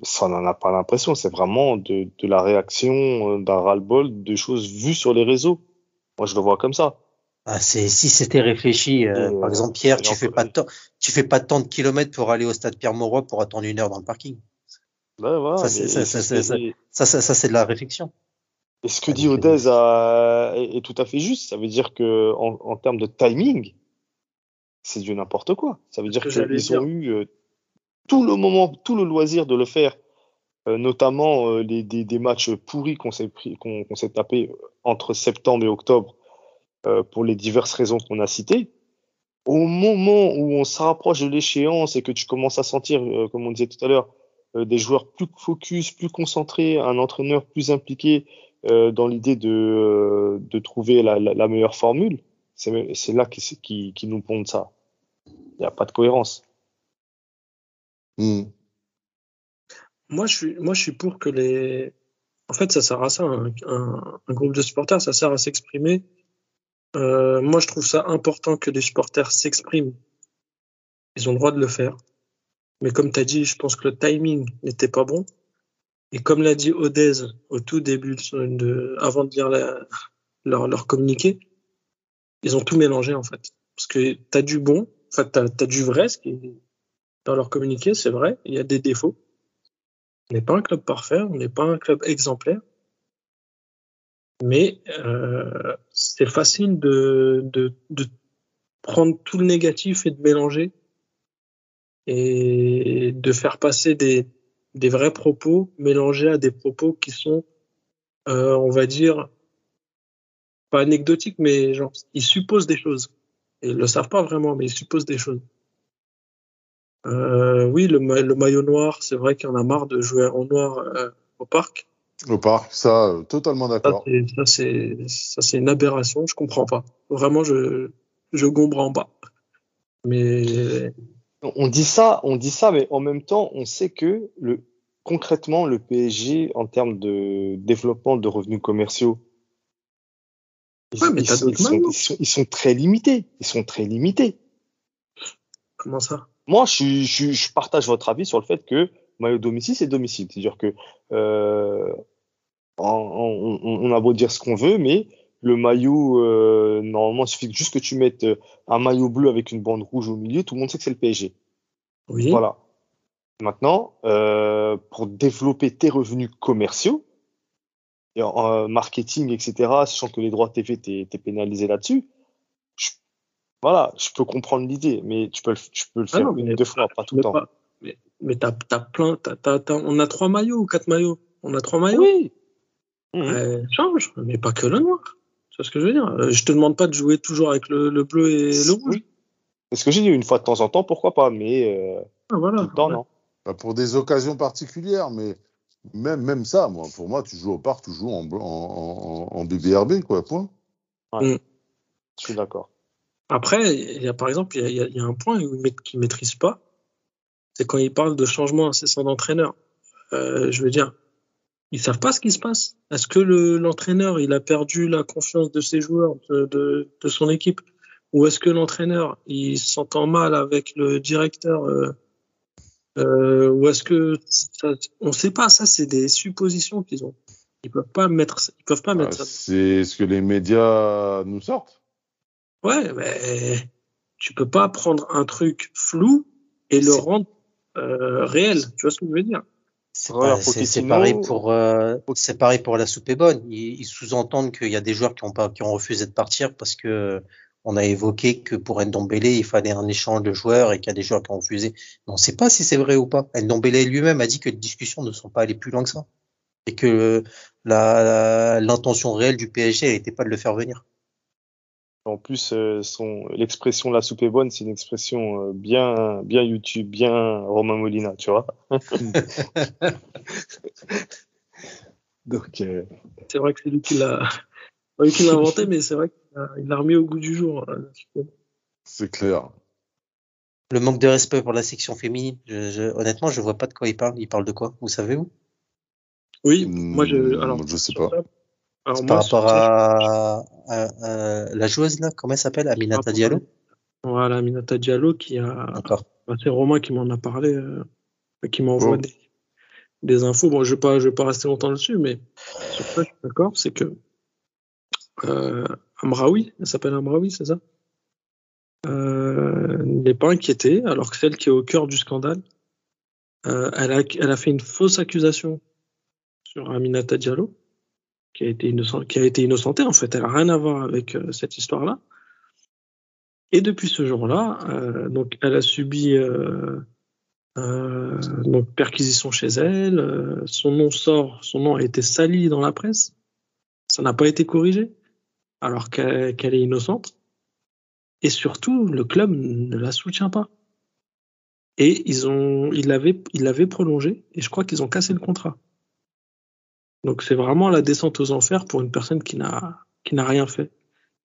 ça n'en a pas l'impression. C'est vraiment de, de la réaction euh, d'un ras-le-bol de choses vues sur les réseaux. Moi, je le vois comme ça. Ah, c'est si c'était réfléchi, euh, par exemple Pierre, tu fais pas de temps, tu fais pas tant de kilomètres pour aller au stade Pierre Mauroy pour attendre une heure dans le parking. Ben, voilà, Ça, c'est- de la réflexion. Et ce que Ah, dit Odez a- est, est tout à fait juste? Ça veut dire que en, en termes de timing, c'est du n'importe quoi. Ça veut dire qu'ils ont eu euh, tout le moment, tout le loisir de le faire, euh, notamment euh, les, des, des matchs pourris qu'on s'est qu'on s'est tapé entre septembre et octobre euh, pour les diverses raisons qu'on a citées. Au moment où on se rapproche de l'échéance et que tu commences à sentir, euh, comme on disait tout à l'heure, euh, des joueurs plus focus, plus concentrés, un entraîneur plus impliqué euh, dans l'idée de, de trouver la, la, la meilleure formule, c'est c'est là qui, qui, qui nous pondent ça. Il n'y a pas de cohérence. Mhm. Moi, je suis, pour que les. En fait, ça sert à ça. Un, groupe de supporters, ça sert à s'exprimer. Euh, moi, je trouve ça important que les supporters s'expriment. Ils ont le droit de le faire. Mais comme tu as dit, je pense que le timing n'était pas bon. Et comme l'a dit Odez au tout début, de, avant de lire leur, leur communiqué, ils ont tout mélangé en fait. Parce que tu as du bon, enfin, tu as, du vrai, ce qui est dans leur communiqué, c'est vrai, il y a des défauts. On n'est pas un club parfait, on n'est pas un club exemplaire. Mais euh, c'est facile de, de, de prendre tout le négatif et de mélanger et de faire passer des, des vrais propos mélangés à des propos qui sont, euh, on va dire, pas anecdotique, mais genre, ils supposent des choses. Ils le savent pas vraiment, mais ils supposent des choses. Euh, oui, le, ma- le maillot noir, c'est vrai qu'il y en a marre de jouer en noir euh, au parc. Au parc, ça, euh, totalement d'accord. ça, c'est ça, c'est une aberration. Je comprends pas. Vraiment, je, je gombre en bas. Mais On dit ça, on dit ça, mais en même temps, on sait que le, concrètement, le PSG, en termes de développement de revenus commerciaux, ils, Ouais, mais ils t'as sont, d'autres ils sont- maillots. ils sont- ils sont très limités. Ils sont très limités. comment ça? Moi, je, je, je partage votre avis sur le fait que maillot domicile, c'est domicile. C'est-à-dire que euh, en- on, on a beau dire ce qu'on veut, mais le maillot, euh, normalement, il suffit juste que tu mettes euh, un maillot bleu avec une bande rouge au milieu, tout le monde sait que c'est le PSG. Oui. Voilà. Maintenant, euh, pour développer tes revenus commerciaux, et en euh, marketing, etc., sachant que les droits TV, t'es es pénalisé là-dessus, voilà, je peux comprendre l'idée, mais tu peux le, tu peux le Ah faire non, une, mais- deux fois, pas tout le temps. pas- Mais, mais t'as t'as plein. on a trois maillots ou quatre maillots? On a trois maillots? Oui. Mhm. Euh, change, mais pas que le noir. Tu vois ce que je veux dire? Euh, Je te demande pas de jouer toujours avec le, le bleu et le rouge. Oui. C'est ce que j'ai dit, une fois de temps en temps, pourquoi pas, mais euh, Ah, voilà. tout le temps, non. Bah, pour des occasions particulières, mais même, même ça, moi, pour moi, tu joues au parc, tu joues en, en, en, en BBRB, quoi, point. Je suis d'accord. Après, il y a par exemple, il y a, il y a- il un point où ils maît- qu'ils maîtrisent pas, c'est quand ils parlent de changement incessant d'entraîneur. Euh, je veux dire, ils savent pas ce qui se passe. Est-ce que le- l'entraîneur il a perdu la confiance de ses joueurs, de, de, de son équipe, ou est-ce que l'entraîneur il s'entend mal avec le directeur, euh, euh, ou est-ce que ça, on sait pas. Ça, c'est des suppositions qu'ils ont. Ils peuvent pas mettre, ils peuvent pas Ah, mettre ça. c'est ce que les médias nous sortent. Ouais, mais tu peux pas prendre un truc flou et le rendre euh, réel. Tu vois ce que je veux dire? C'est Voilà, pareil pour euh, c'est pareil pour la soupe est bonne. Ils, ils sous-entendent qu'il y a des joueurs qui ont pas qui ont refusé de partir parce que on a évoqué que pour Ndombele il fallait un échange de joueurs et qu'il y a des joueurs qui ont refusé. Mais on sait pas si c'est vrai ou pas. Ndombele lui-même a dit que les discussions ne sont pas allées plus loin que ça et que euh, la la- l'intention réelle du PSG elle était pas de le faire venir. En plus, euh, son l'expression la soupe est bonne, c'est une expression euh, bien, bien YouTube, bien Romain Molina, tu vois. Donc, euh, C'est vrai que c'est lui qui l'a pas lui qui l'a inventé, mais c'est vrai qu'il l'a- remis au goût du jour. euh, C'est clair. Le manque de respect pour la section féminine, je, je- honnêtement, je vois pas de quoi il parle. Il parle de quoi? Vous savez où Oui, Hmm, moi je. Alors, je sais pas. ça- alors, Par rapport à, à- à la joueuse là, comment elle s'appelle? Aminata Diallo? Voilà, Minata Diallo qui a. Bah, c'est Romain qui m'en a parlé, euh, qui m'envoie Oh. des, des infos. Bon, je vais pas, je vais pas rester longtemps dessus, mais sur ça, je suis d'accord, c'est que euh, Amraoui, elle s'appelle Amraoui, c'est ça? Euh, n'est pas inquiétée, alors que celle qui est au cœur du scandale, euh, elle, a, elle a fait une fausse accusation sur Aminata Diallo, qui a été, innocent, qui a été innocentée. En fait, elle n'a rien à voir avec euh, cette histoire-là. Et depuis ce jour-là, euh, donc elle a subi euh, euh, donc perquisition chez elle. son nom sort, son nom a été sali dans la presse. Ça n'a pas été corrigé, alors qu'elle qu'elle est innocente. Et surtout, le club ne la soutient pas. Et ils ont, ils l'avaient, ils l'avaient prolongé. Et je crois qu'ils ont cassé le contrat. Donc c'est vraiment la descente aux enfers pour une personne qui n'a, qui n'a rien fait.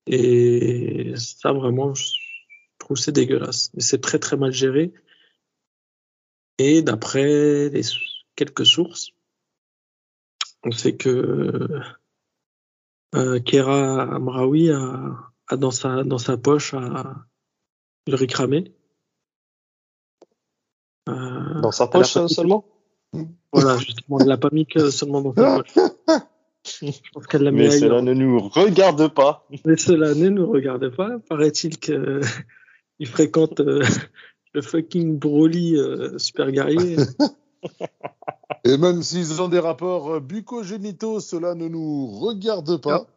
Et ça vraiment, je trouve que c'est dégueulasse. Et c'est très très mal géré. Et d'après quelques sources, on sait que euh, Kera Amraoui a, a dans sa dans sa poche a Ulrich Ramé. Euh, dans sa poche pas- euh, seulement? Voilà, justement, elle l'a pas mis que seulement dans sa poche. Je pense qu'elle l'a mis Mais ailleurs. cela ne nous regarde pas. Mais cela ne nous regarde pas. Paraît-il que il fréquente euh, le fucking Broly euh, super guerrier. Et même s'ils ont des rapports euh, bucogénitaux, cela ne nous regarde pas.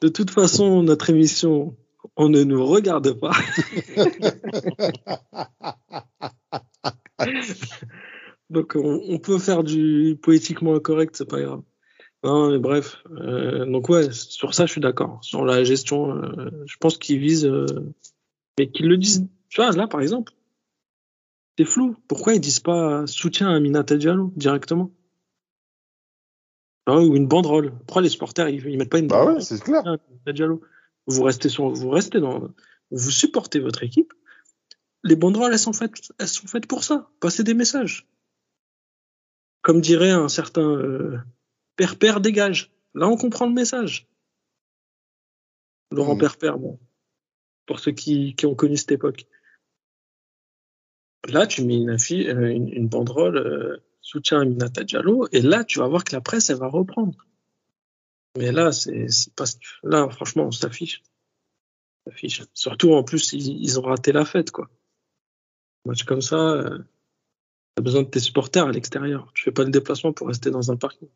De toute façon, notre émission, on ne nous regarde pas. Donc on, on peut faire du poétiquement incorrect, c'est pas grave. Non, mais bref. Euh, donc ouais, sur ça, je suis d'accord. Sur la gestion, euh, je pense qu'ils visent, euh, mais qu'ils le disent. Tu vois, là, par exemple, c'est flou. Pourquoi ils disent pas soutien à Minata Diallo directement? Ah, Ou une banderole. Pourquoi les supporters ils, ils mettent pas une Bah banderole ouais, c'est clair. à Diallo Vous restez sur, vous restez dans, vous supportez votre équipe. Les banderoles, elles sont faites, elles sont faites pour ça. Passer des messages. Comme dirait un certain euh, Père Père dégage. Là, on comprend le message. Laurent. Père Père, bon. Pour ceux qui, qui ont connu cette époque. Là, tu mets une, affi- euh, une, une banderole euh, soutien à Minata Diallo, et là, tu vas voir que la presse, elle va reprendre. Mais là, c'est pas. Là, franchement, on s'affiche. On s'affiche. Surtout, en plus, ils, ils ont raté la fête, quoi. Un match comme ça, euh, t'as besoin de tes supporters à l'extérieur. Tu fais pas le déplacement pour rester dans un parking.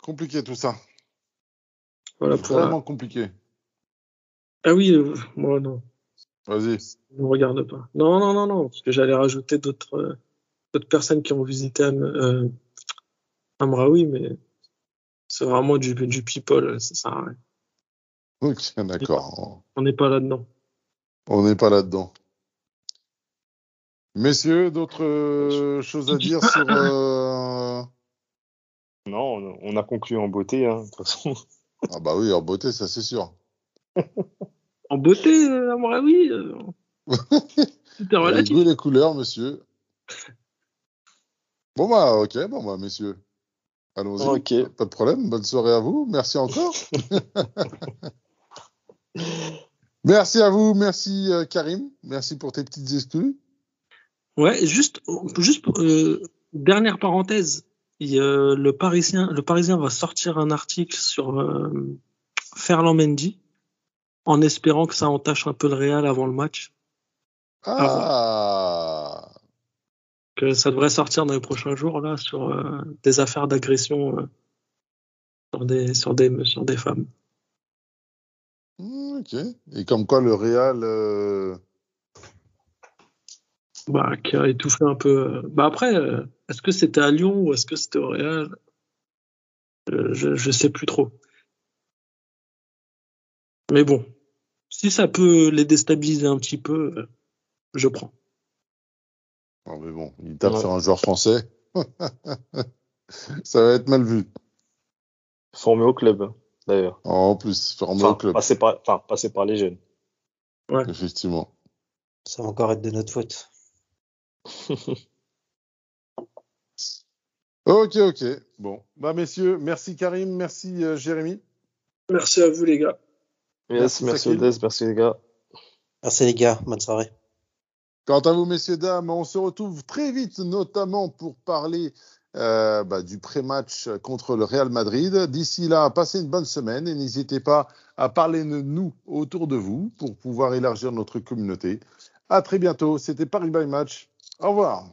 Compliqué tout ça. Voilà pour. la- Vraiment compliqué. Ah oui, euh, moi non, Vas-y. ne regarde pas. Non, non, non, non, parce que j'allais rajouter d'autres euh, d'autres personnes qui ont visité euh, Amraoui, mais c'est vraiment du, du people, ça sert à rien. Ok, d'accord. On n'est pas là-dedans. On n'est pas là-dedans. Messieurs, d'autres euh, choses à dire sur. euh, Non, on, a conclu en beauté, hein, de toute façon. Ah bah oui, en beauté, ça c'est sûr. En beauté, euh, Amraoui, euh, c'était Les relatif. couleurs, monsieur. Bon bah ok, bon bah messieurs. Allons-y. Ok. Pas de problème. Bonne soirée à vous. Merci encore. merci à vous. Merci euh, Karim. Merci pour tes petites exclus. Ouais, juste, juste euh, dernière parenthèse. Il, euh, le Parisien, le Parisien va sortir un article sur euh, Ferland Mendy en espérant que ça entache un peu le Real avant le match. Ah. Que ça devrait sortir dans les prochains jours là sur euh, des affaires d'agression euh, sur des sur des sur des femmes. Ok. Et comme quoi le Real. Bah, qui a étouffé un peu. euh, Bah après, euh, est-ce que c'était à Lyon ou est-ce que c'était au Real? Euh, je, je sais plus trop. Mais bon, si ça peut les déstabiliser un petit peu, je prends. Non mais bon, il tape Ouais. sur un joueur français. ça va être mal vu. Formé au club, d'ailleurs. En plus, formé Enfin, au club, passé par, enfin, passé par les jeunes. effectivement. Ça va encore être de notre faute. Ok, ok. Bon, bah messieurs, merci Karim, merci euh, Jérémy. Merci à vous les gars. Merci, Yes, merci. Odès, merci les gars. Merci les gars, bonne soirée. Quant à vous, messieurs, dames, on se retrouve très vite, notamment pour parler euh, bah, du pré-match contre le Real Madrid. D'ici là, passez une bonne semaine et n'hésitez pas à parler de nous autour de vous pour pouvoir élargir notre communauté. À très bientôt. C'était Paris by Match. Au revoir.